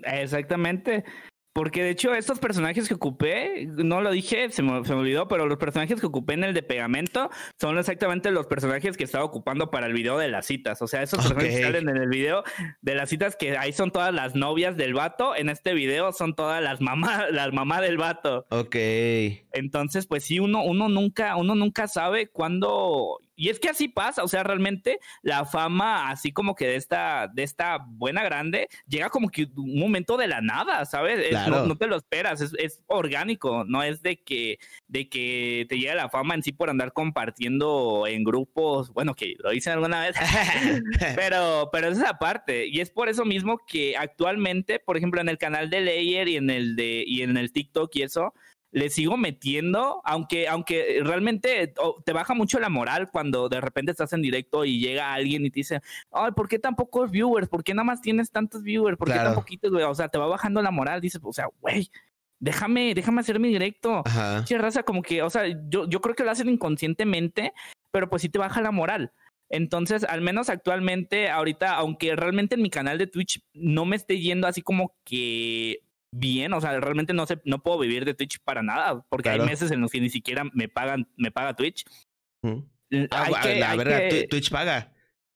exactamente. Porque de hecho, estos personajes que ocupé, no lo dije, se me, se me, olvidó, pero los personajes que ocupé en el de pegamento son exactamente los personajes que estaba ocupando para el video de las citas. O sea, esos personajes que salen en el video de las citas, que ahí son todas las novias del vato, en este video son todas las mamás, las mamás del vato. Ok. Entonces, pues sí, uno, uno nunca, uno nunca sabe cuándo y es que así pasa, o sea, realmente la fama, así como que de esta, de esta buena grande, llega como que un momento de la nada, ¿sabes? no, te lo esperas, es, orgánico, no es de que, de que te llegue la fama en sí por andar compartiendo en grupos, bueno, que lo hice alguna vez, pero, pero es esa parte, y es por eso mismo que actualmente, por ejemplo, en el canal de Layer y en el de, y en el TikTok y eso, le sigo metiendo, aunque, aunque realmente te baja mucho la moral cuando de repente estás en directo y llega alguien y te dice, ay, ¿por qué tan pocos viewers? ¿Por qué nada más tienes tantos viewers? ¿Por qué tan poquitos, güey? O sea, te va bajando la moral, dices, o sea, güey, déjame, déjame hacer mi directo. Che, raza, como que, o sea, yo, yo creo que lo hacen inconscientemente, pero pues sí te baja la moral. Entonces, al menos actualmente, ahorita, aunque realmente en mi canal de Twitch no me esté yendo así como que bien, o sea, realmente no sé, no puedo vivir de Twitch para nada, porque hay meses en los que ni siquiera me pagan, me paga Twitch. Ah, la verdad, Twitch paga.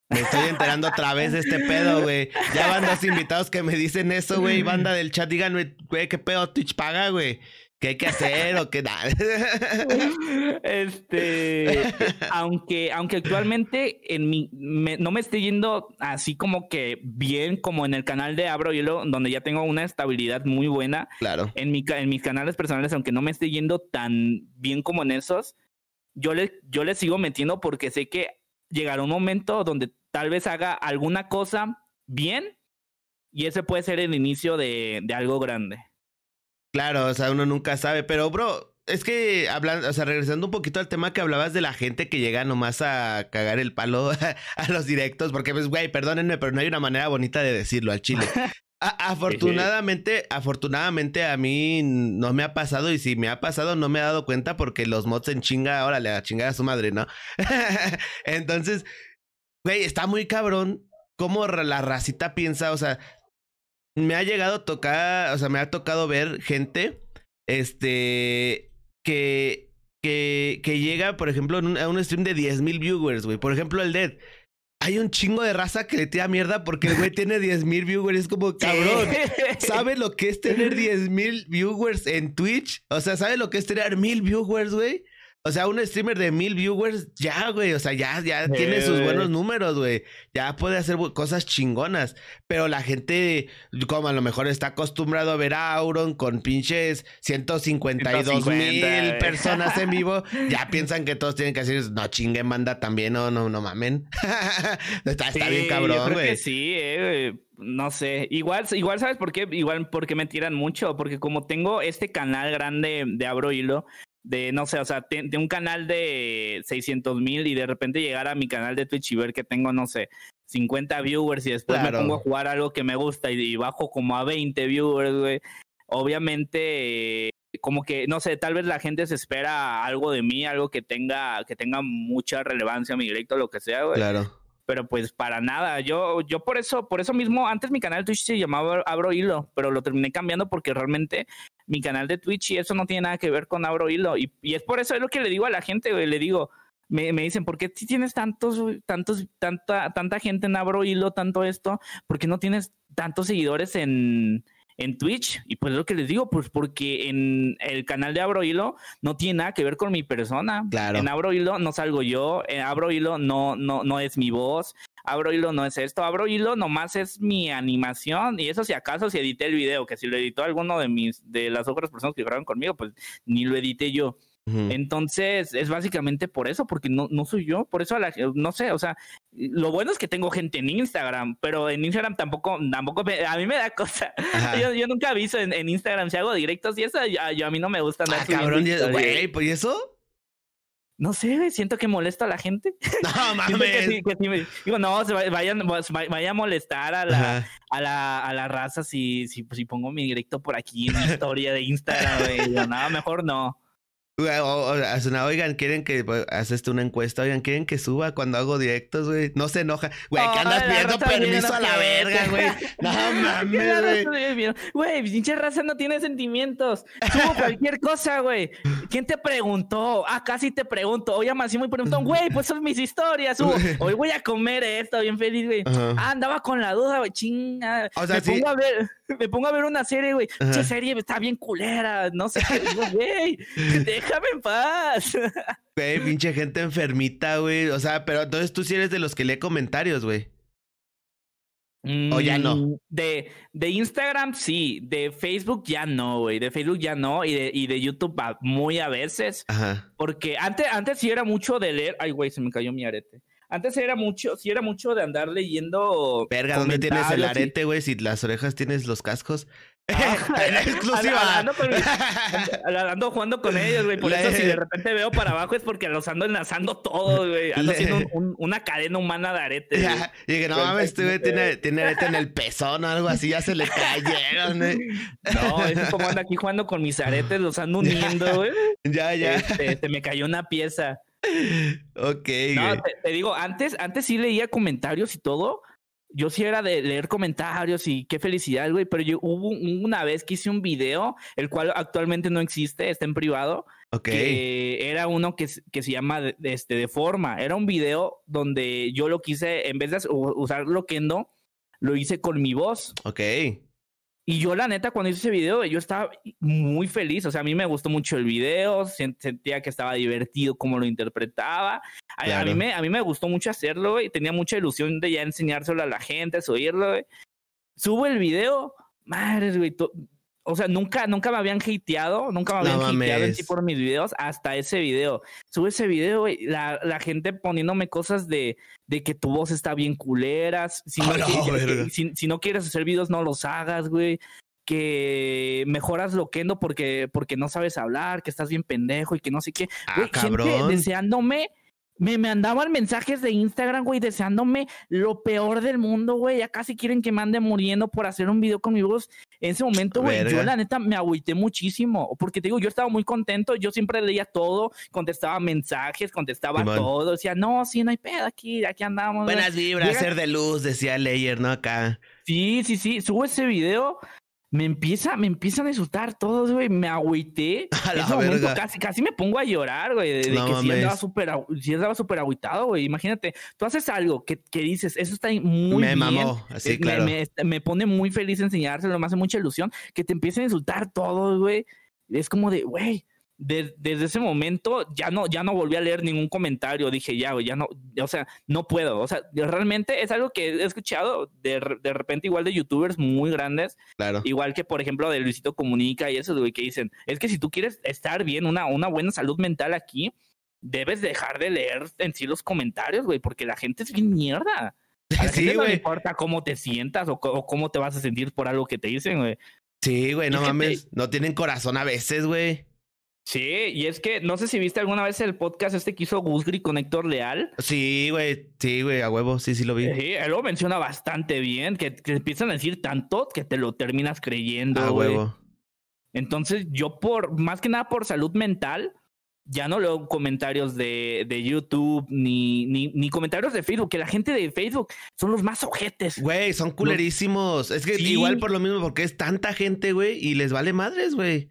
Me estoy enterando otra vez de este pedo, güey. Ya van dos invitados que me dicen eso, güey. Banda del chat, díganme, güey, ¿qué pedo Twitch paga, güey? ¿Qué hay que hacer o qué nada? este, aunque, aunque actualmente en mi, no me esté yendo así como que bien como en el canal de Abro Hielo, donde ya tengo una estabilidad muy buena. Claro. En, mi, en mis canales personales, aunque no me esté yendo tan bien como en esos, yo le, yo le sigo metiendo porque sé que llegará un momento donde tal vez haga alguna cosa bien y ese puede ser el inicio de, de algo grande. Claro, o sea, uno nunca sabe, pero bro, es que hablando, o sea, regresando un poquito al tema que hablabas de la gente que llega nomás a cagar el palo a los directos, porque pues, güey, perdónenme, pero no hay una manera bonita de decirlo al chile. afortunadamente, afortunadamente a mí no me ha pasado y si me ha pasado no me he dado cuenta porque los mods en chinga, órale, a chingar a su madre, ¿no? Entonces, güey, está muy cabrón cómo la racita piensa, o sea, me ha llegado a tocar, o sea, me ha tocado ver gente, este, que, que, que llega, por ejemplo, a un stream de 10 mil viewers, güey. Por ejemplo, el Dead. Hay un chingo de raza que le tira mierda porque el güey tiene 10 mil viewers. Es como, cabrón, ¿sabe lo que es tener 10 mil viewers en Twitch? O sea, ¿sabe lo que es tener mil viewers, güey? O sea, un streamer de mil viewers, ya, güey. O sea, ya, ya tiene sus buenos números, güey. Ya puede hacer cosas chingonas. Pero la gente, como a lo mejor está acostumbrado a ver a Auron con pinches 152 mil personas en vivo, ya piensan que todos tienen que decir, no chingue, manda también, no, no, no mamen. está, bien cabrón, güey. Sí, eh, no sé. Igual, igual, ¿sabes por qué? Igual porque me tiran mucho. Porque como tengo este canal grande de Abro Hilo, de, no sé, o sea, de, un canal de 600 mil y de repente llegar a mi canal de Twitch y ver que tengo, no sé, 50 viewers y después me pongo a jugar algo que me gusta y, bajo como a 20 viewers, güey. Obviamente, como que, no sé, tal vez la gente se espera algo de mí, algo que tenga, que tenga mucha relevancia mi directo, lo que sea, güey. Claro pero pues para nada. Yo, yo por eso, por eso mismo, antes mi canal de Twitch se llamaba Abro Hilo, pero lo terminé cambiando porque realmente mi canal de Twitch y eso no tiene nada que ver con Abro Hilo. Y, y es por eso es lo que le digo a la gente, güey. Le digo, me, me dicen, ¿por qué tienes tantos, tantos, tanta, tanta gente en Abro Hilo, tanto esto? ¿Por qué no tienes tantos seguidores en, en Twitch. Y pues lo que les digo, pues porque en el canal de Abro Hilo no tiene nada que ver con mi persona. Claro. En Abro Hilo no salgo yo, en Abro Hilo no, no, no es mi voz. Abro Hilo no es esto, Abro Hilo nomás es mi animación y eso si acaso si edité el video, que si lo editó alguno de mis de las otras personas que grabaron conmigo, pues ni lo edité yo. Entonces, es básicamente por eso, porque no, no soy yo, por eso, la, no sé, o sea, lo bueno es que tengo gente en Instagram, pero en Instagram tampoco, tampoco, a mí me da cosa. Yo, yo, nunca aviso en, en, Instagram si hago directos y eso, yo, a mí no me gusta andar ah, cabrón, güey, ¿pues eso? No sé, siento que molesta a la gente. No, mames. digo, no, vayan, vaya a molestar a la, a la, a la raza si, si, si pongo mi directo por aquí en mi historia de Instagram, güey. No, mejor no. Oigan, quieren que pues, haces una encuesta, oigan, quieren que suba cuando hago directos, güey. No se enoja. Güey, que andas pidiendo permiso a la verga, güey. No mames, güey. Güey, pinche raza no tiene sentimientos. Subo cualquier cosa, güey. ¿quién te preguntó? Ah, casi te pregunto. Oye, así me preguntó, güey, pues son mis historias. Hoy voy a comer esto, bien feliz, güey. Ah, andaba con la duda, güey, chinga. O sea, me pongo a ver, me pongo a ver una serie, güey. Che serie está bien culera, no sé qué, güey. déjame en paz. Güey, pinche gente enfermita, güey. O sea, pero entonces tú sí eres de los que lee comentarios, güey. ¿O ya no? Mm, de, de Instagram sí, de Facebook ya no, güey. De Facebook ya no, y de, y de YouTube muy a veces. Ajá. Porque antes, antes sí era mucho de leer. Ay, güey, se me cayó mi arete. Antes era mucho, sí era mucho de andar leyendo. Verga, ¿dónde tienes el arete, güey? Si las orejas tienes los cascos. exclusiva. Ando, jugando con ellos, güey. Por eso, si de repente veo para abajo es porque los ando enlazando todos, güey. Ando haciendo una cadena humana de aretes. Y dije, no mames, este güey tiene, tiene arete en el pezón o algo así, ya se le cayeron, güey. No, es como ando aquí jugando con mis aretes, los ando uniendo, güey. Ya, ya. Este, se me cayó una pieza. Ok. No, te, digo, antes, antes sí leía comentarios y todo yo sí era de leer comentarios y qué felicidad, güey, pero yo hubo una vez que hice un video, el cual actualmente no existe, está en privado, que era uno que, que se llama de, este, de forma, era un video donde yo lo quise, en vez de usar Loquendo, lo hice con mi voz. Ok. Y yo, la neta, cuando hice ese video, yo estaba muy feliz. O sea, a mí me gustó mucho el video, sentía que estaba divertido como lo interpretaba. A, mí, me, a mí me gustó mucho hacerlo, y tenía mucha ilusión de ya enseñárselo a la gente, oírlo, Subo el video, madres, güey, o sea, nunca, nunca me habían hateado, nunca me habían hateado en sí por mis videos hasta ese video. Sube ese video, güey, la, la, gente poniéndome cosas de, de que tu voz está bien culeras. Si no, si, no quieres hacer videos, no los hagas, güey. Que mejoras loquendo porque, porque no sabes hablar, que estás bien pendejo y que no sé qué. Ah, gente deseándome me mandaban mensajes de Instagram, güey, deseándome lo peor del mundo, güey. Ya casi quieren que me ande muriendo por hacer un video con mi voz. En ese momento, güey, yo la neta me agüité muchísimo. Porque te digo, yo estaba muy contento. Yo siempre leía todo, contestaba mensajes, contestaba todo. Decía, no, sí, no hay pedo aquí, aquí andamos. Buenas vibras, ser de luz, decía Leyer, ¿no? Acá. Sí, sí, sí. Subo ese video me empieza, me empiezan a insultar todos, güey. Me agüité. A casi, casi me pongo a llorar, güey. De, que si andaba súper, si andaba súper agüitado, güey. Imagínate, tú haces algo que, que dices, eso está muy me bien. Mamó. Así, eh, claro. me, me, pone muy feliz enseñárselo, me hace mucha ilusión. Que te empiecen a insultar todos, güey. Es como de, güey, desde ese momento ya no, ya no volví a leer ningún comentario. Dije, ya, ya no, o sea, no puedo. O sea, realmente es algo que he escuchado de, de repente igual de youtubers muy grandes. Claro. Igual que, por ejemplo, de Luisito Comunica y eso, güey, que dicen, es que si tú quieres estar bien, una, una buena salud mental aquí, debes dejar de leer en sí los comentarios, güey, porque la gente es bien mierda. A la gente no le importa cómo te sientas o, cómo te vas a sentir por algo que te dicen, güey. Sí, güey, no mames, no tienen corazón a veces, güey. Sí, y es que no sé si viste alguna vez el podcast este que hizo Gusgri con Héctor Leal. Sí, güey, sí, güey, a huevo, sí, sí lo vi. Sí, él lo menciona bastante bien, que, que empiezan a decir tanto que te lo terminas creyendo. A huevo. Entonces, yo por, más que nada por salud mental, ya no leo comentarios de, de YouTube ni, ni, ni, comentarios de Facebook, que la gente de Facebook son los más ojetes. Güey, son culerísimos. Es que igual por lo mismo, porque es tanta gente, güey, y les vale madres, güey.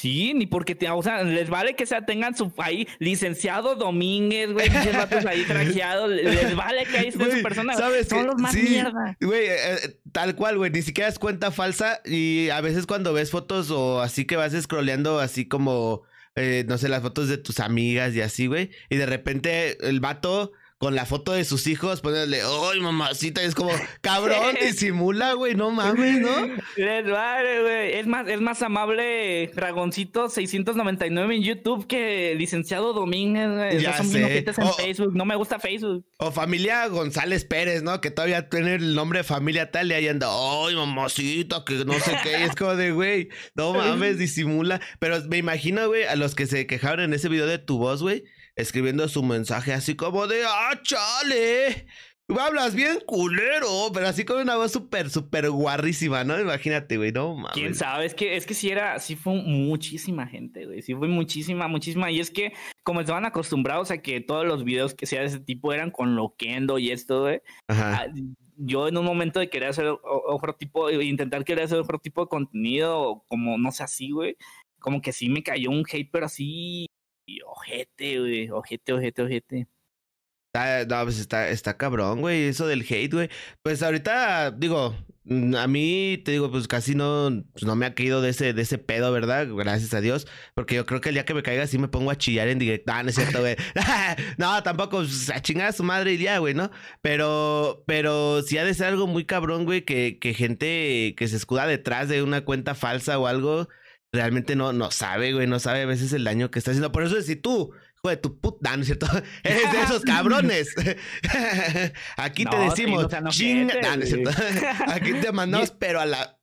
Sí, ni porque te, o sea, les vale que sea, tengan su ahí licenciado Domínguez, güey, ahí trajeados, les vale que ahí estén su persona, ¿sabes son los más mierda. Güey, eh, eh, tal cual, güey, ni siquiera es cuenta falsa y a veces cuando ves fotos o así que vas scrolleando así como, eh, no sé, las fotos de tus amigas y así, güey, y de repente el vato con la foto de sus hijos, ponerle, ¡ay, mamacita! es como, cabrón, disimula, güey, no mames, ¿no? Es más, es más amable Dragoncito 699 en YouTube que licenciado Domínguez, güey. Ya son sé. en Facebook. No me gusta Facebook. O familia González Pérez, ¿no? Que todavía tiene el nombre de familia tal y ahí anda, ¡ay, mamacita! Que no sé qué. es como de, güey, no mames, disimula. Pero me imagino, güey, a los que se quejaron en ese video de tu voz, güey escribiendo su mensaje así como de, ah, chale. Hablas bien culero, pero así con una voz súper, súper guarrísima, ¿no? Imagínate, güey, no mames. Quién sabe, es que, es que sí era, sí fue muchísima gente, güey. Sí fue muchísima, muchísima. Y es que, como estaban acostumbrados a que todos los videos que sea de ese tipo eran con loquendo y esto, güey. Ajá. Ah, yo en un momento de querer hacer otro tipo, intentar querer hacer otro tipo de contenido, como no sé así, güey como que sí me cayó un hate, pero así, ojete, güey, ojete, ojete, ojete. No, pues está, está cabrón, güey, eso del hate, güey. Pues ahorita, digo, mm, a mí, te digo, pues casi no, pues no me ha caído de ese, de ese pedo, ¿verdad? Gracias a Dios. Porque yo creo que el día que me caiga sí me pongo a chillar en directo. Ah, no es cierto, güey. no, tampoco, pues, a chingar a su madre y ya, güey, ¿no? Pero, pero sí ha de ser algo muy cabrón, güey, que gente que se escuda detrás de una cuenta falsa o algo, realmente no, no sabe, güey, no sabe a veces el daño que está haciendo. Por eso, si tú hijo de tu puta, ¿no es cierto? Eres de esos cabrones. Aquí te decimos, chinga, no es cierto? Aquí te mandamos, pero a la.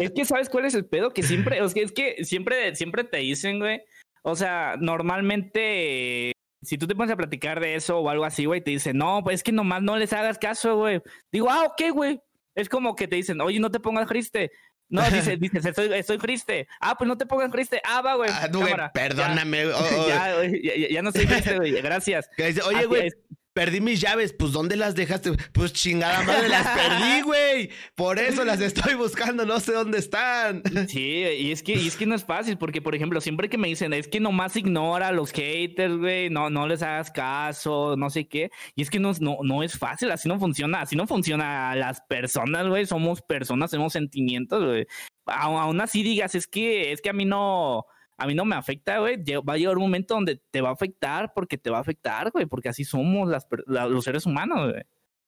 es que sabes cuál es el pedo que siempre, es que, es que siempre, siempre te dicen, güey. O sea, normalmente si tú te pones a platicar de eso o algo así, güey, te dicen, no, pues es que nomás no les hagas caso, güey. Digo, ah, ok, güey. Es como que te dicen, oye, no te pongas triste. No, dice, dices, estoy, estoy triste. Ah, pues no te pongas triste. Ah, va, güey. Ah, güey, perdóname. Ya, oh, oh. ya, ya, ya, no estoy triste, güey. Gracias. Oye, güey, perdí mis llaves, pues ¿dónde las dejaste? Pues chingada madre, las perdí, güey. Por eso las estoy buscando, no sé dónde están. Sí, y es que, y es que no es fácil, porque por ejemplo, siempre que me dicen, es que nomás ignora a los haters, güey, no, no les hagas caso, no sé qué. Y es que no, no, no es fácil, así no funciona, así no funciona las personas, güey. Somos personas, tenemos sentimientos, güey. Aún así digas, es que, es que a mí no a mí no me afecta, güey. Va a llegar un momento donde te va a afectar porque te va a afectar, güey, porque así somos las, los seres humanos, güey.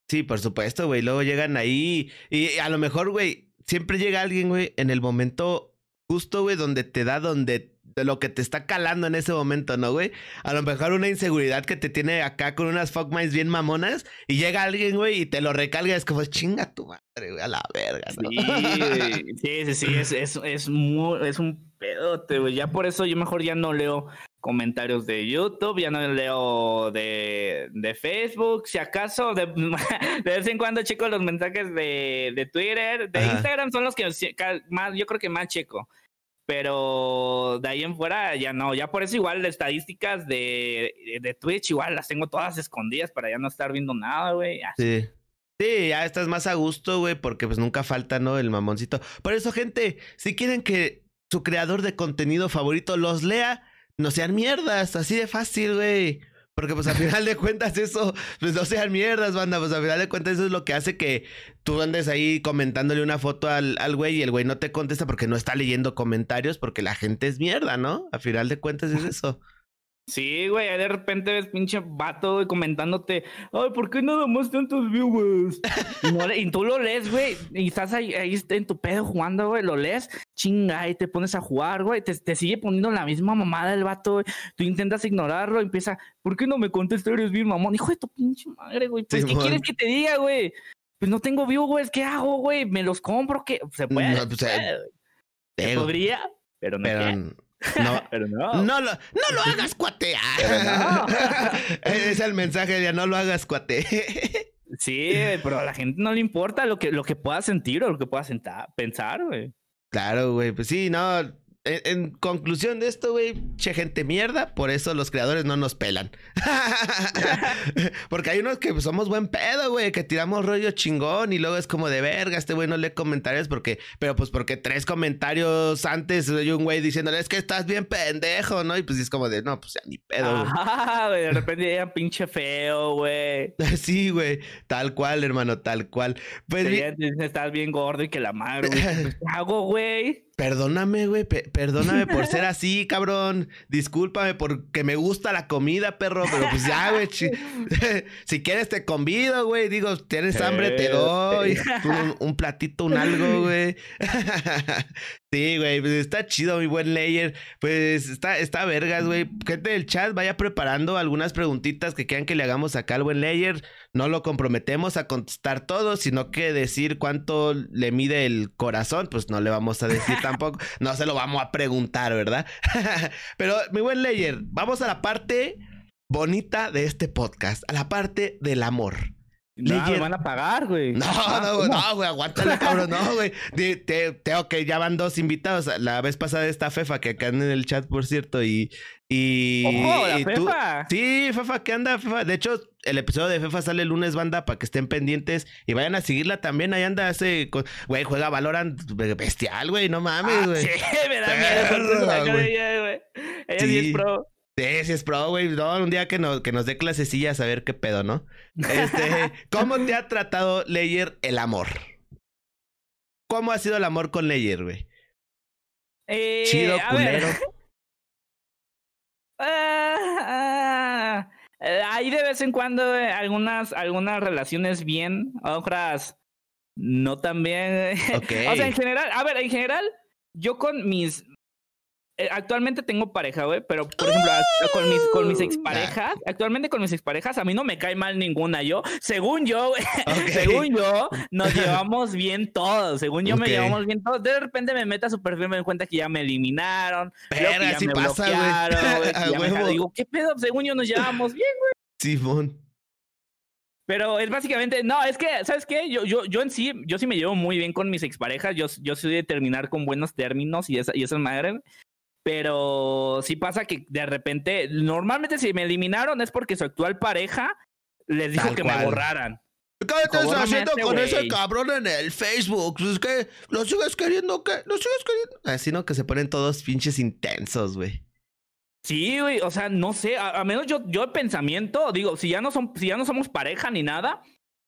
Sí, por supuesto, güey. Luego llegan ahí y a lo mejor, güey, siempre llega alguien, güey, en el momento justo, güey, donde te da, donde de lo que te está calando en ese momento, ¿no, güey? A lo mejor una inseguridad que te tiene acá con unas fuckminds bien mamonas y llega alguien, güey, y te lo recalga, es como chinga tu madre, güey, a la verga, ¿no? Sí, sí, sí, sí, es, es, es, muy, es un pedote, güey. Ya por eso yo mejor ya no leo comentarios de YouTube, ya no leo de, de Facebook, si acaso de, de, vez en cuando checo los mensajes de, de Twitter, de Instagram son los que más, yo creo que más checo. Pero de ahí en fuera ya no, ya por eso igual las estadísticas de, de Twitch igual las tengo todas escondidas para ya no estar viendo nada, güey. Sí. Sí, ya estás más a gusto, güey, porque pues nunca falta, ¿no? El mamoncito. Por eso, gente, si quieren que su creador de contenido favorito los lea, no sean mierdas, así de fácil, güey. Porque pues al final de cuentas eso, pues no sean mierdas, banda, pues al final de cuentas eso es lo que hace que tú andes ahí comentándole una foto al, al güey y el güey no te contesta porque no está leyendo comentarios porque la gente es mierda, ¿no? Al final de cuentas es eso. Sí, güey, de repente ves pinche vato comentándote, ay, ¿por qué nada más tantos viewers? y, tú lo lees, güey, y estás ahí, ahí en tu pedo jugando, güey, lo lees, chinga, y te pones a jugar, güey, te, te sigue poniendo la misma mamada el vato, güey. Tú intentas ignorarlo, empieza, ¿por qué no me contestas? Eres bien mamón. Hijo de tu pinche madre, güey, pues, ¿qué quieres que te diga, güey? Pues no tengo viewers, ¿qué hago, güey? ¿Me los compro? ¿Qué? Se puede. No, pues, eh, podría, pero no. No, pero no. No lo, no lo hagas, cuate. es el mensaje de no lo hagas, cuate. sí, pero a la gente no le importa lo que, lo que pueda sentir o lo que pueda pensar, güey. Claro, güey. Pues sí, no en, conclusión de esto, güey, che gente mierda, por eso los creadores no nos pelan. Porque hay unos que somos buen pedo, güey, que tiramos rollo chingón y luego es como de verga, este güey no lee comentarios porque, pero pues porque tres comentarios antes hay un güey diciéndole es que estás bien pendejo, ¿no? Y pues es como de, no, pues ya ni pedo, güey. de repente ya pinche feo, güey. sí, güey, tal cual, hermano, tal cual. Pues, estás bien gordo y que la madre, güey. ¿Qué hago, güey? Perdóname, güey, perdóname por ser así, cabrón. Discúlpame porque me gusta la comida, perro, pero pues ya, güey. si quieres te convido, güey. Digo, tienes hambre, te doy. Un, un platito, un algo, güey. Sí, güey, pues está chido, mi buen layer. Pues está, está vergas, güey. Gente del chat, vaya preparando algunas preguntitas que quieran que le hagamos acá al buen layer. No lo comprometemos a contestar todo, sino que decir cuánto le mide el corazón, pues no le vamos a decir tampoco. No se lo vamos a preguntar, ¿verdad? Pero, mi buen layer, vamos a la parte bonita de este podcast, a la parte del amor. No, me van a pagar, güey. No, Ah, no, no, güey, aguántale, cabrón, no, güey. Te, tengo que ya van dos invitados. La vez pasada está Fefa, que acá en el chat, por cierto, y. y Ojo, la y tú- Fefa. Sí, Fefa, ¿qué anda, Fefa? De hecho, el episodio de Fefa sale el lunes, banda, para que estén pendientes y vayan a seguirla también. Ahí anda, hace. co- Güey, juega Valorant bestial, güey, no mames, Ah, güey. sí, me da miedo. ella, güey. Ella sí Sí. es pro. Sí, sí es pro, güey. No, un día que nos, que nos dé clasecillas a ver qué pedo, ¿no? Este, ¿cómo te ha tratado Leyer el amor? ¿Cómo ha sido el amor con Leyer, güey? Eh, Chido, culero. Ah, ah, hay de vez en cuando eh, algunas, algunas relaciones bien, otras no tan bien. Ok. O sea, en general, a ver, en general, yo con mis. Eh, actualmente tengo pareja, güey, pero por ejemplo, con mis, con mis exparejas, actualmente con mis exparejas, a mí no me cae mal ninguna. Yo, según yo, güey, Ok. según yo, nos llevamos bien todos. Según yo, me llevamos bien todos. De repente me meto a su perfil y me doy cuenta que ya me eliminaron. luego que Verga, ya sí me pasa, güey. güey, me. Digo, ¿qué pedo? Según yo, nos llevamos bien. Simón. Pero es básicamente, no, es que, ¿sabes qué? Yo, yo, yo en sí, yo sí me llevo muy bien con mis exparejas. Yo, yo soy de terminar con buenos términos y esa, y esa madre. Pero sí pasa que de repente, normalmente si me eliminaron es porque su actual pareja les dijo Tal que cual. me borraran. ¿Qué estás haciendo este con ese cabrón en el Facebook? Es que lo sigues queriendo, ¿qué? ¿Lo sigues queriendo? Así, ¿no? Que se ponen todos pinches intensos, güey. Sí, güey, o sea, no sé, a, a menos yo, yo el pensamiento, digo, si ya no son, si ya no somos pareja ni nada,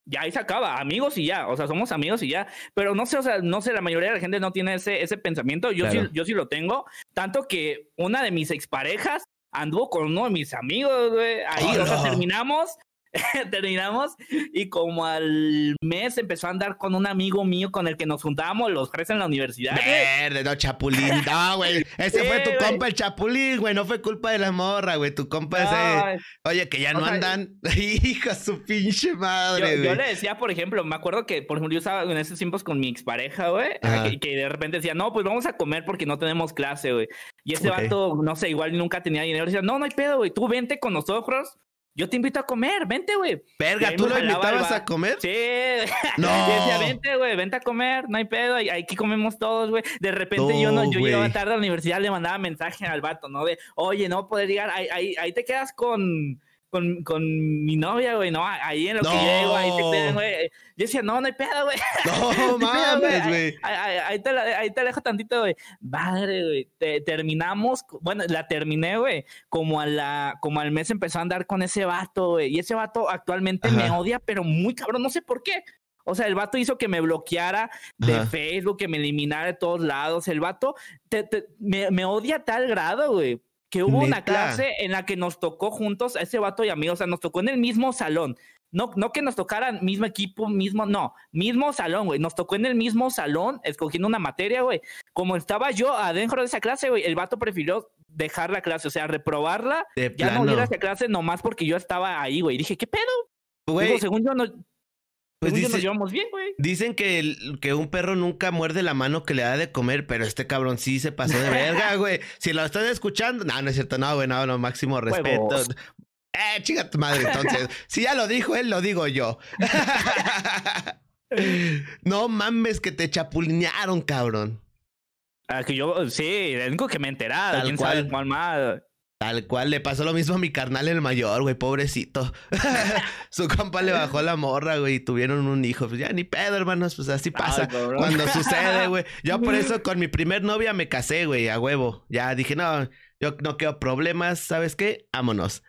ya ahí se acaba, amigos y ya, o sea, somos amigos y ya, pero no sé, o sea, no sé, la mayoría de la gente no tiene ese, ese pensamiento, yo Claro. sí, yo sí lo tengo, tanto que una de mis exparejas anduvo con uno de mis amigos, güey, ahí, o sea, terminamos, terminamos y como al mes empezó a andar con un amigo mío con el que nos juntábamos los tres en la universidad. Verde, no, Chapulín. No, güey. Ese Sí, fue tu güey. compa el Chapulín, güey. No fue culpa de la morra, güey. Tu compa ese. Ay, Oye, que ya no sea, andan. Hija su pinche Yo, madre, yo güey. le decía, por ejemplo, me acuerdo que, por ejemplo, yo estaba en esos tiempos con mi expareja, güey, Ajá. que, que de repente decía, no, pues vamos a comer porque no tenemos clase, güey. Y ese Ok. vato, no sé, igual nunca tenía dinero. Decía, no, no hay pedo, güey, tú vente con nosotros, yo te invito a comer, vente, güey. Verga, ¿tú lo invitabas a comer? Sí. No. Decía, vente, güey, vente a comer, no hay pedo, aquí comemos todos, güey. De repente yo no, yo llegaba tarde a la universidad, le mandaba mensaje al vato, ¿no? De, oye, no poder llegar, ahí, ahí, ahí te quedas con, con, con mi novia, güey, no, ahí en lo que llego, ahí te quedas, güey. Yo decía, no, no hay pedo, güey. No mames, güey. Ahí, ahí- ahí te dejo tantito, güey. Madre, güey. Te- terminamos, bueno, la terminé, güey. Como a la, como al mes empezó a andar con ese vato, güey. Y ese vato actualmente me odia, pero muy cabrón, no sé por qué. O sea, el vato hizo que me bloqueara de Ajá. Facebook, que me eliminara de todos lados. El vato te- te- me, me odia a tal grado, güey. Que hubo una clase en la que nos tocó juntos a ese vato y a mí, o sea, nos tocó en el mismo salón. No, no que nos tocaran mismo equipo, mismo, no, mismo salón, güey. Nos tocó en el mismo salón, escogiendo una materia, güey. Como estaba yo adentro de esa clase, güey, el vato prefirió dejar la clase, o sea, reprobarla, De ya no ir a esa clase nomás porque yo estaba ahí, güey. Dije, ¿qué pedo? Güey, según yo, no, pues yo nos dice- llevamos bien, güey. Dicen que, el- que un perro nunca muerde la mano que le da de comer, pero este cabrón sí se pasó de verga, güey. Si lo están escuchando, no, no es cierto, no, güey, no, no, máximo respeto. Huevos. Eh, chica tu madre, entonces. si ya lo dijo él, lo digo yo. no mames que te chapulinearon, cabrón. Ah, que yo, sí, el único que me he enterado, Tal quién cual. sabe cuál más. Tal cual, le pasó lo mismo a mi carnal el mayor, güey, pobrecito. Su compa le bajó la morra, güey, y tuvieron un hijo. Pues ya ni pedo, hermanos, pues así pasa. Ay, cuando sucede, güey. Yo por eso con mi primer novia me casé, güey, a huevo. Ya dije, no, yo no quiero problemas, ¿sabes qué? Vámonos.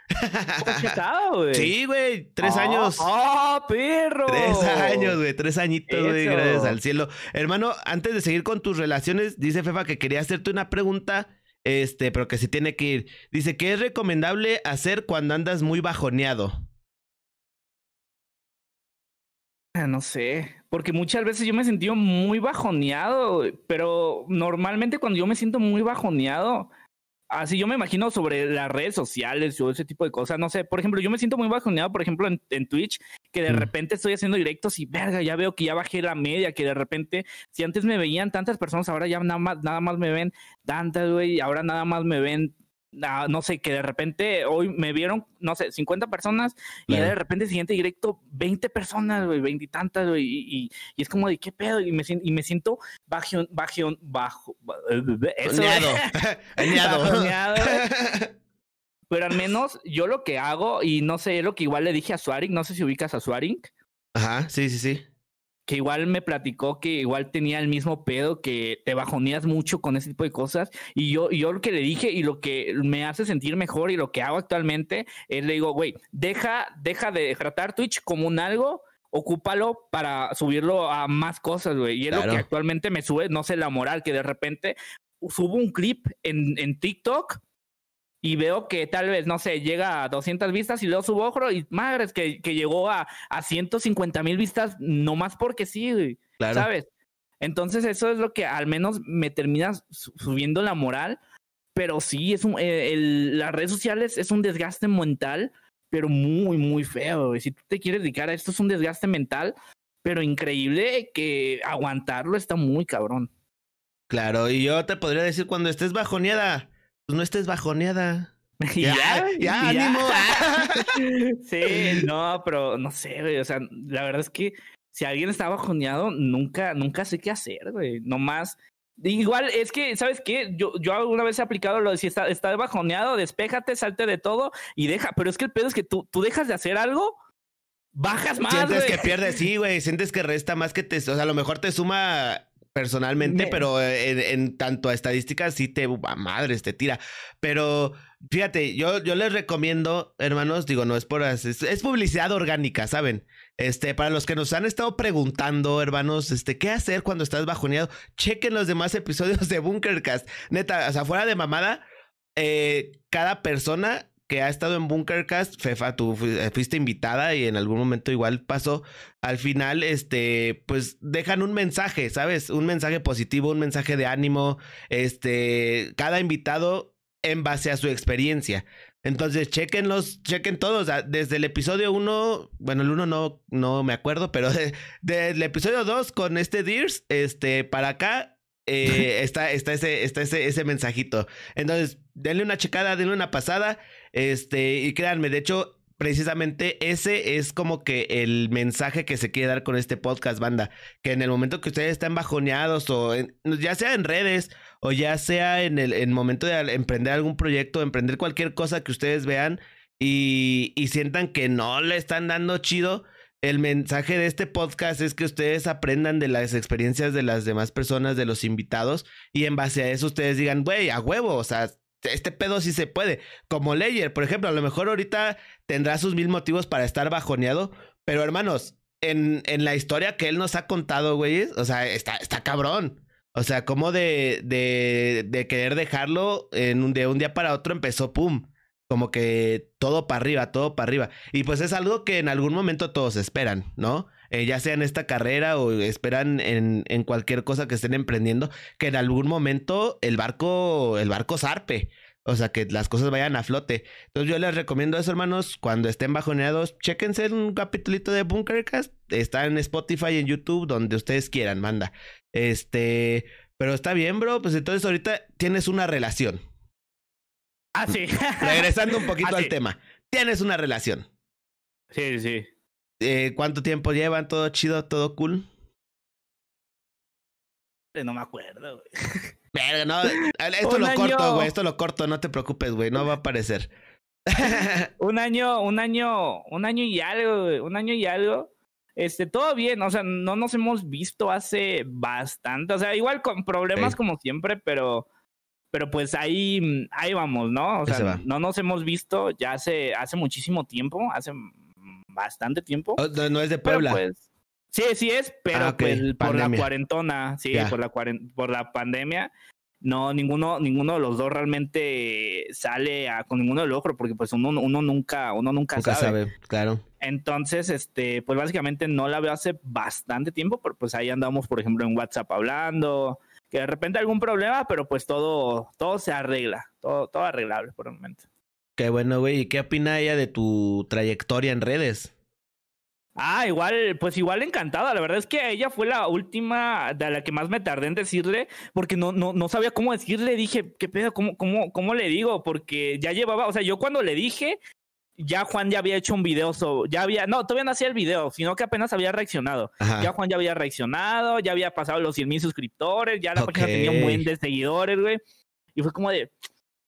¿Cómo has casado, güey? Sí, güey, tres años. ¡Ah, perro! Tres años, güey, tres añitos, güey, gracias al cielo. Hermano, antes de seguir con tus relaciones, dice Fefa que quería hacerte una pregunta, este, pero que se tiene que ir. Dice que es recomendable hacer cuando andas muy bajoneado. Ah, No sé, porque muchas veces yo me he sentido muy bajoneado, pero normalmente cuando yo me siento muy bajoneado, así yo me imagino sobre las redes sociales o ese tipo de cosas, no sé, por ejemplo, yo me siento muy bajoneado, por ejemplo, en Twitch, que de Mm. repente estoy haciendo directos y verga, ya veo que ya bajé la media, que de repente, si antes me veían tantas personas, ahora ya nada más, nada más me ven tantas, güey, ahora nada más me ven ah, no sé, que de repente hoy me vieron, no sé, 50 personas y de repente siguiente directo 20 personas, güey, 20 y tantas, güey, y, es como de qué pedo, y me, y me siento bajo, bajo, bajo, eso, Pero al menos yo lo que hago, y no sé, lo que igual le dije a Swaring, no sé si ubicas a Swaring. Ajá, sí, sí, sí que igual me platicó que igual tenía el mismo pedo, que te bajoneas mucho con ese tipo de cosas. Y yo, y yo lo que le dije y lo que me hace sentir mejor y lo que hago actualmente es le digo, güey, deja, deja de tratar Twitch como un algo, ocúpalo para subirlo a más cosas, güey. Y es lo que actualmente me sube, no sé, la moral, que de repente subo un clip en, en TikTok y veo que tal vez, no sé, llega a 200 vistas y luego subo otro y madres que, que llegó a, a 150 mil vistas nomás porque sí, ¿sabes? Entonces eso es lo que al menos me termina subiendo la moral, pero sí, es un, eh, las redes sociales es un desgaste mental, pero muy, muy feo. Si tú te quieres dedicar a esto, es un desgaste mental, pero increíble que aguantarlo está muy cabrón. Claro, y yo te podría decir cuando estés bajoneada, pues no estés bajoneada. ya, ya, ánimo. sí, no, pero no sé, güey. O sea, la verdad es que si alguien está bajoneado, nunca, nunca sé qué hacer, güey. Nomás. Igual es que, ¿sabes qué? Yo, yo alguna vez he aplicado lo de si está, está bajoneado, despéjate, salte de todo y deja. Pero es que el pedo es que tú, tú dejas de hacer algo, bajas más. Sientes que pierdes, sí, güey. Sientes que resta más que te. O sea, a lo mejor te suma personalmente, pero en, tanto a estadísticas sí te a madres te tira. Pero fíjate, yo, yo les recomiendo, hermanos, digo, no es por es, es, publicidad orgánica, ¿saben? Este, para los que nos han estado preguntando, hermanos, este, ¿qué hacer cuando estás bajoneado? Chequen los demás episodios de Bunkercast. Neta, o sea, fuera de mamada, eh, cada persona que ha estado en Bunkercast, Fefa, tú eh, fuiste invitada y en algún momento igual pasó. Al final, este, pues dejan un mensaje, ¿sabes? Un mensaje positivo, un mensaje de ánimo. Este, cada invitado en base a su experiencia. Entonces, chequenlos, chequen todos. Desde el episodio 1, bueno, el 1 no, no me acuerdo, pero desde el episodio 2 con este Deers, este, para acá, eh, está, está, ese, está ese, ese mensajito. Entonces, denle una checada, denle una pasada. Este, y créanme, de hecho, precisamente ese es como que el mensaje que se quiere dar con este podcast, banda. Que en el momento que ustedes están bajoneados o ya sea en redes o ya sea en el, momento de emprender algún proyecto, emprender cualquier cosa que ustedes vean y, y sientan que no le están dando chido, el mensaje de este podcast es que ustedes aprendan de las experiencias de las demás personas, de los invitados, y en base a eso ustedes digan, güey, a huevo, o sea, este pedo sí se puede. Como Leyer, por ejemplo, a lo mejor ahorita tendrá sus mil motivos para estar bajoneado, pero hermanos, en, en la historia que él nos ha contado, güey, o sea, está, está cabrón. O sea, como de, de, de querer dejarlo en un, de un día para otro empezó, pum, como que todo para arriba, todo para arriba. Y pues es algo que en algún momento todos esperan, ¿no? Eh, ya sea en esta carrera o esperan en, en, cualquier cosa que estén emprendiendo, que en algún momento el barco, el barco zarpe. O sea, que las cosas vayan a flote. Entonces yo les recomiendo eso, hermanos. Cuando estén bajoneados, chéquense un capitulito de Bunkercast. Está en Spotify y en YouTube, donde ustedes quieran, manda. Este, pero está bien, bro. Pues entonces ahorita tienes una relación. Ah, sí. Regresando un poquito ah, al tema. Tienes una relación. Sí, sí. Eh, ¿Cuánto tiempo llevan? ¿Todo chido? ¿Todo cool? No me acuerdo, güey. no. Esto lo corto, güey. Esto lo corto, no te preocupes, güey. No va a aparecer. un año, un año, un año y algo, güey. Un año y algo. Este, todo bien, o sea, no nos hemos visto hace bastante. O sea, igual con problemas como siempre, pero pero pues ahí, ahí vamos, ¿no? O sea, no nos hemos visto ya hace, hace muchísimo tiempo, hace bastante tiempo. No, es de Puebla. pues, sí, sí es, pero ah, pues por la cuarentona, sí, por la por la pandemia, no, ninguno, ninguno de los dos realmente sale a, con ninguno del otro, porque pues uno, uno nunca, uno nunca, nunca sabe. sabe. Claro. Entonces, este, pues básicamente no la veo hace bastante tiempo, pero pues ahí andamos, por ejemplo, en WhatsApp hablando, que de repente algún problema, pero pues todo, todo se arregla, todo, todo arreglable por el momento. Qué bueno, güey. ¿Y qué opina ella de tu trayectoria en redes? Ah, igual, pues igual encantada. La verdad es que ella fue la última de la que más me tardé en decirle, porque no, no, no sabía cómo decirle. Dije, ¿qué pedo? ¿Cómo, cómo, ¿Cómo le digo? Porque ya llevaba, o sea, yo cuando le dije, ya Juan ya había hecho un video sobre, ya había, no, todavía no hacía el video, sino que apenas había reaccionado. Ya Juan ya había reaccionado, ya había pasado los 100 mil suscriptores, ya la página tenía un buen de seguidores, güey. Y fue como de,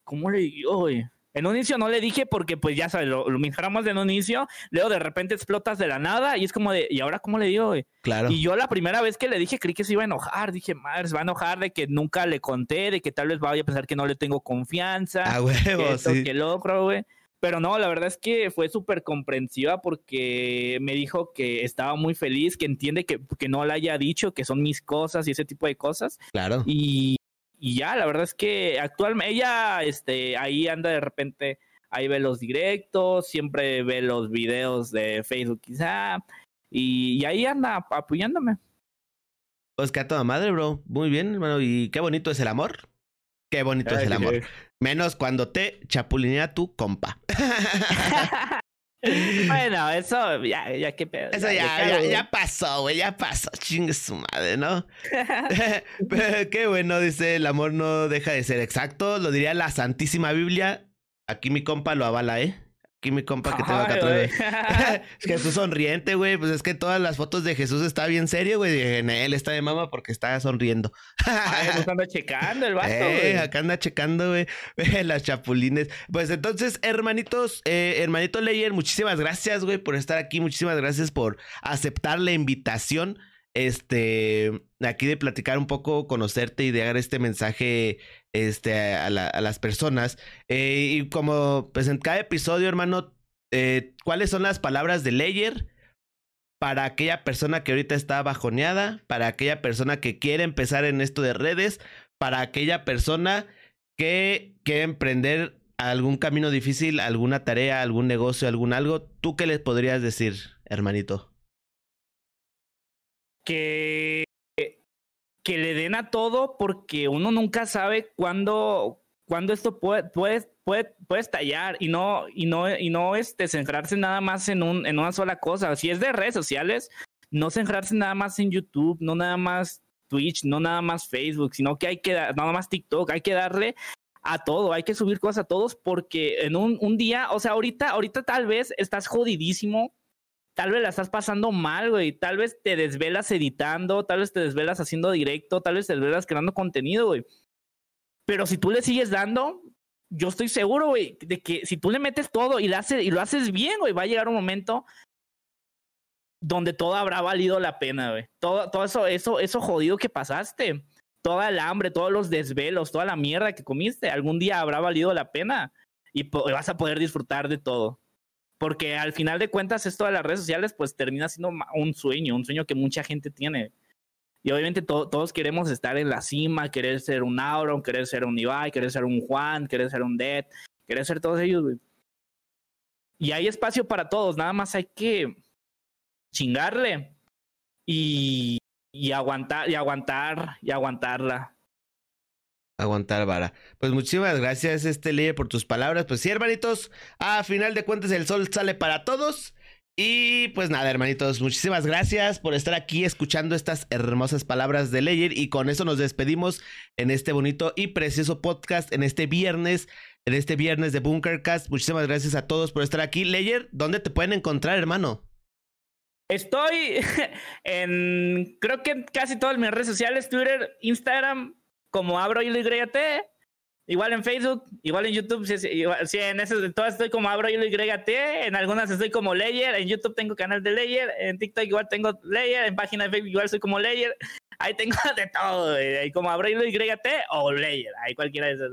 ¿cómo le digo, güey? En un inicio no le dije porque, pues ya sabes, lo, lo de un inicio, luego de repente explotas de la nada y es como de, ¿y ahora cómo le digo, güey? Claro. Y yo la primera vez que le dije creí que se iba a enojar. Dije, madre, se va a enojar de que nunca le conté, de que tal vez vaya a pensar que no le tengo confianza. A huevo, sí. Que logro, güey. Pero no, la verdad es que fue súper comprensiva porque me dijo que estaba muy feliz, que entiende que, que no le haya dicho que son mis cosas y ese tipo de cosas. Claro. Y, y ya, la verdad es que actualmente ella este, ahí anda de repente, ahí ve los directos, siempre ve los videos de Facebook quizá, y, ahí anda apoyándome. Pues que a toda madre, bro. Muy bien, hermano. Y qué bonito es el amor. Qué bonito es el amor. Menos cuando te chapulinea tu compa. bueno, eso ya, ya qué pedo. Eso ya, ya, pasó, güey, ya pasó. Chingue su madre, ¿no? qué bueno, dice, el amor no deja de ser exacto. Lo diría la Santísima Biblia. Aquí mi compa lo avala, ¿eh? Aquí mi compa que tengo acá atrás. es Jesús sonriente, güey. Pues es que todas las fotos de Jesús está bien serio, güey. En él está de mama porque está sonriendo. Ay, anda checando el vato, eh, güey. acá anda checando, güey. Las chapulines. Pues entonces, hermanitos, eh, hermanito Leyer, muchísimas gracias, güey, por estar aquí. Muchísimas gracias por aceptar la invitación este, aquí de platicar un poco, conocerte y de dar este mensaje este, a, las personas. Eh, y como pues en cada episodio, hermano, eh, ¿cuáles son las palabras de Layer para aquella persona que ahorita está bajoneada, para aquella persona que quiere empezar en esto de redes, para aquella persona que quiere emprender algún camino difícil, alguna tarea, algún negocio, algún algo? ¿Tú qué les podrías decir, hermanito? que, que le den a todo porque uno nunca sabe cuándo, cuándo esto puede, puede, puede, puede estallar y no, y no, y no este, centrarse nada más en, un, en una sola cosa. Si es de redes sociales, no centrarse nada más en YouTube, no nada más Twitch, no nada más Facebook, sino que hay que dar, nada más TikTok, hay que darle a todo, hay que subir cosas a todos porque en un, un día, o sea, ahorita, ahorita tal vez estás jodidísimo tal vez la estás pasando mal, güey. Tal vez te desvelas editando, tal vez te desvelas haciendo directo, tal vez te desvelas creando contenido, güey. Pero si tú le sigues dando, yo estoy seguro, güey, de que si tú le metes todo y lo haces, y lo haces bien, güey, va a llegar un momento donde todo habrá valido la pena, güey. Todo, todo eso, eso, eso jodido que pasaste, toda el hambre, todos los desvelos, toda la mierda que comiste, algún día habrá valido la pena y vas a poder disfrutar de todo. Porque al final de cuentas esto de las redes sociales pues termina siendo un sueño, un sueño que mucha gente tiene. Y obviamente todos queremos estar en la cima, querer ser un Auron, querer ser un Ibai, querer ser un Juan, querer ser un Dead, querer ser todos ellos, Y hay espacio para todos, nada más hay que chingarle y, y aguantar, y aguantar, y aguantarla aguantar vara. Pues muchísimas gracias, este líder, por tus palabras. Pues sí, hermanitos, a final de cuentas el sol sale para todos. Y pues nada, hermanitos, muchísimas gracias por estar aquí escuchando estas hermosas palabras de Leyer. Y con eso nos despedimos en este bonito y precioso podcast, en este viernes, en este viernes de Bunkercast. Muchísimas gracias a todos por estar aquí. Leyer, ¿dónde te pueden encontrar, hermano? Estoy en, creo que en casi todas mis redes sociales, Twitter, Instagram, como abro y YT. Igual en Facebook, igual en YouTube, sí, en de todas estoy como abro y YT, en algunas estoy como Layer, en YouTube tengo canal de Layer, en TikTok igual tengo Layer, en página de Facebook igual soy como Layer, ahí tengo de todo, ahí como abro y YT o Layer, ahí cualquiera de esos.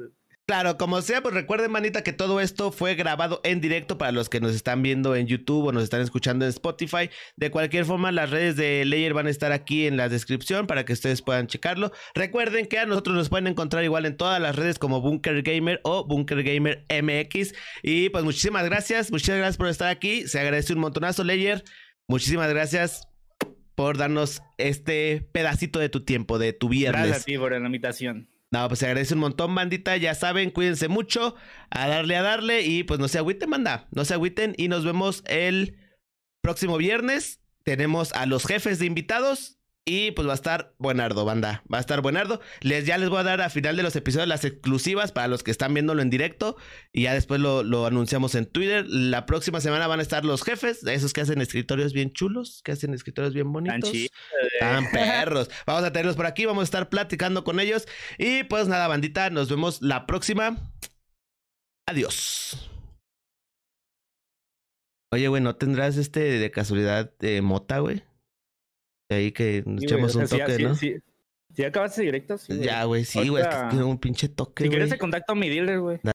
Claro, como sea, pues recuerden, manita, que todo esto fue grabado en directo para los que nos están viendo en YouTube o nos están escuchando en Spotify. De cualquier forma, las redes de Layer van a estar aquí en la descripción para que ustedes puedan checarlo. Recuerden que a nosotros nos pueden encontrar igual en todas las redes como Bunker Gamer o Bunker Gamer MX. Y pues muchísimas gracias, muchas gracias por estar aquí. Se agradece un montonazo, Layer. Muchísimas gracias por darnos este pedacito de tu tiempo, de tu viernes. Gracias a ti por la invitación. No, pues se agradece un montón, bandita. Ya saben, cuídense mucho. A darle, a darle. Y pues no se agüiten, manda. No se agüiten. Y nos vemos el próximo viernes. tenemos a los jefes de invitados y pues va a estar buenardo, banda. Va a estar buenardo. Les, ya les voy a dar a final de los episodios las exclusivas para los que están viéndolo en directo. Y ya después lo, lo anunciamos en Twitter. La próxima semana van a estar los jefes, esos que hacen escritorios bien chulos, que hacen escritorios bien bonitos. Tan perros. Vamos a tenerlos por aquí, vamos a estar platicando con ellos. Y pues nada, bandita, nos vemos la próxima. Adiós. Oye, güey, ¿no tendrás este de casualidad de mota, güey? Ahí que nos echamos un toque, ¿no? Sí, sí. acabaste directo? ya, güey, sí, güey, es que un pinche toque. Si quieres, te contacto a mi dealer, güey.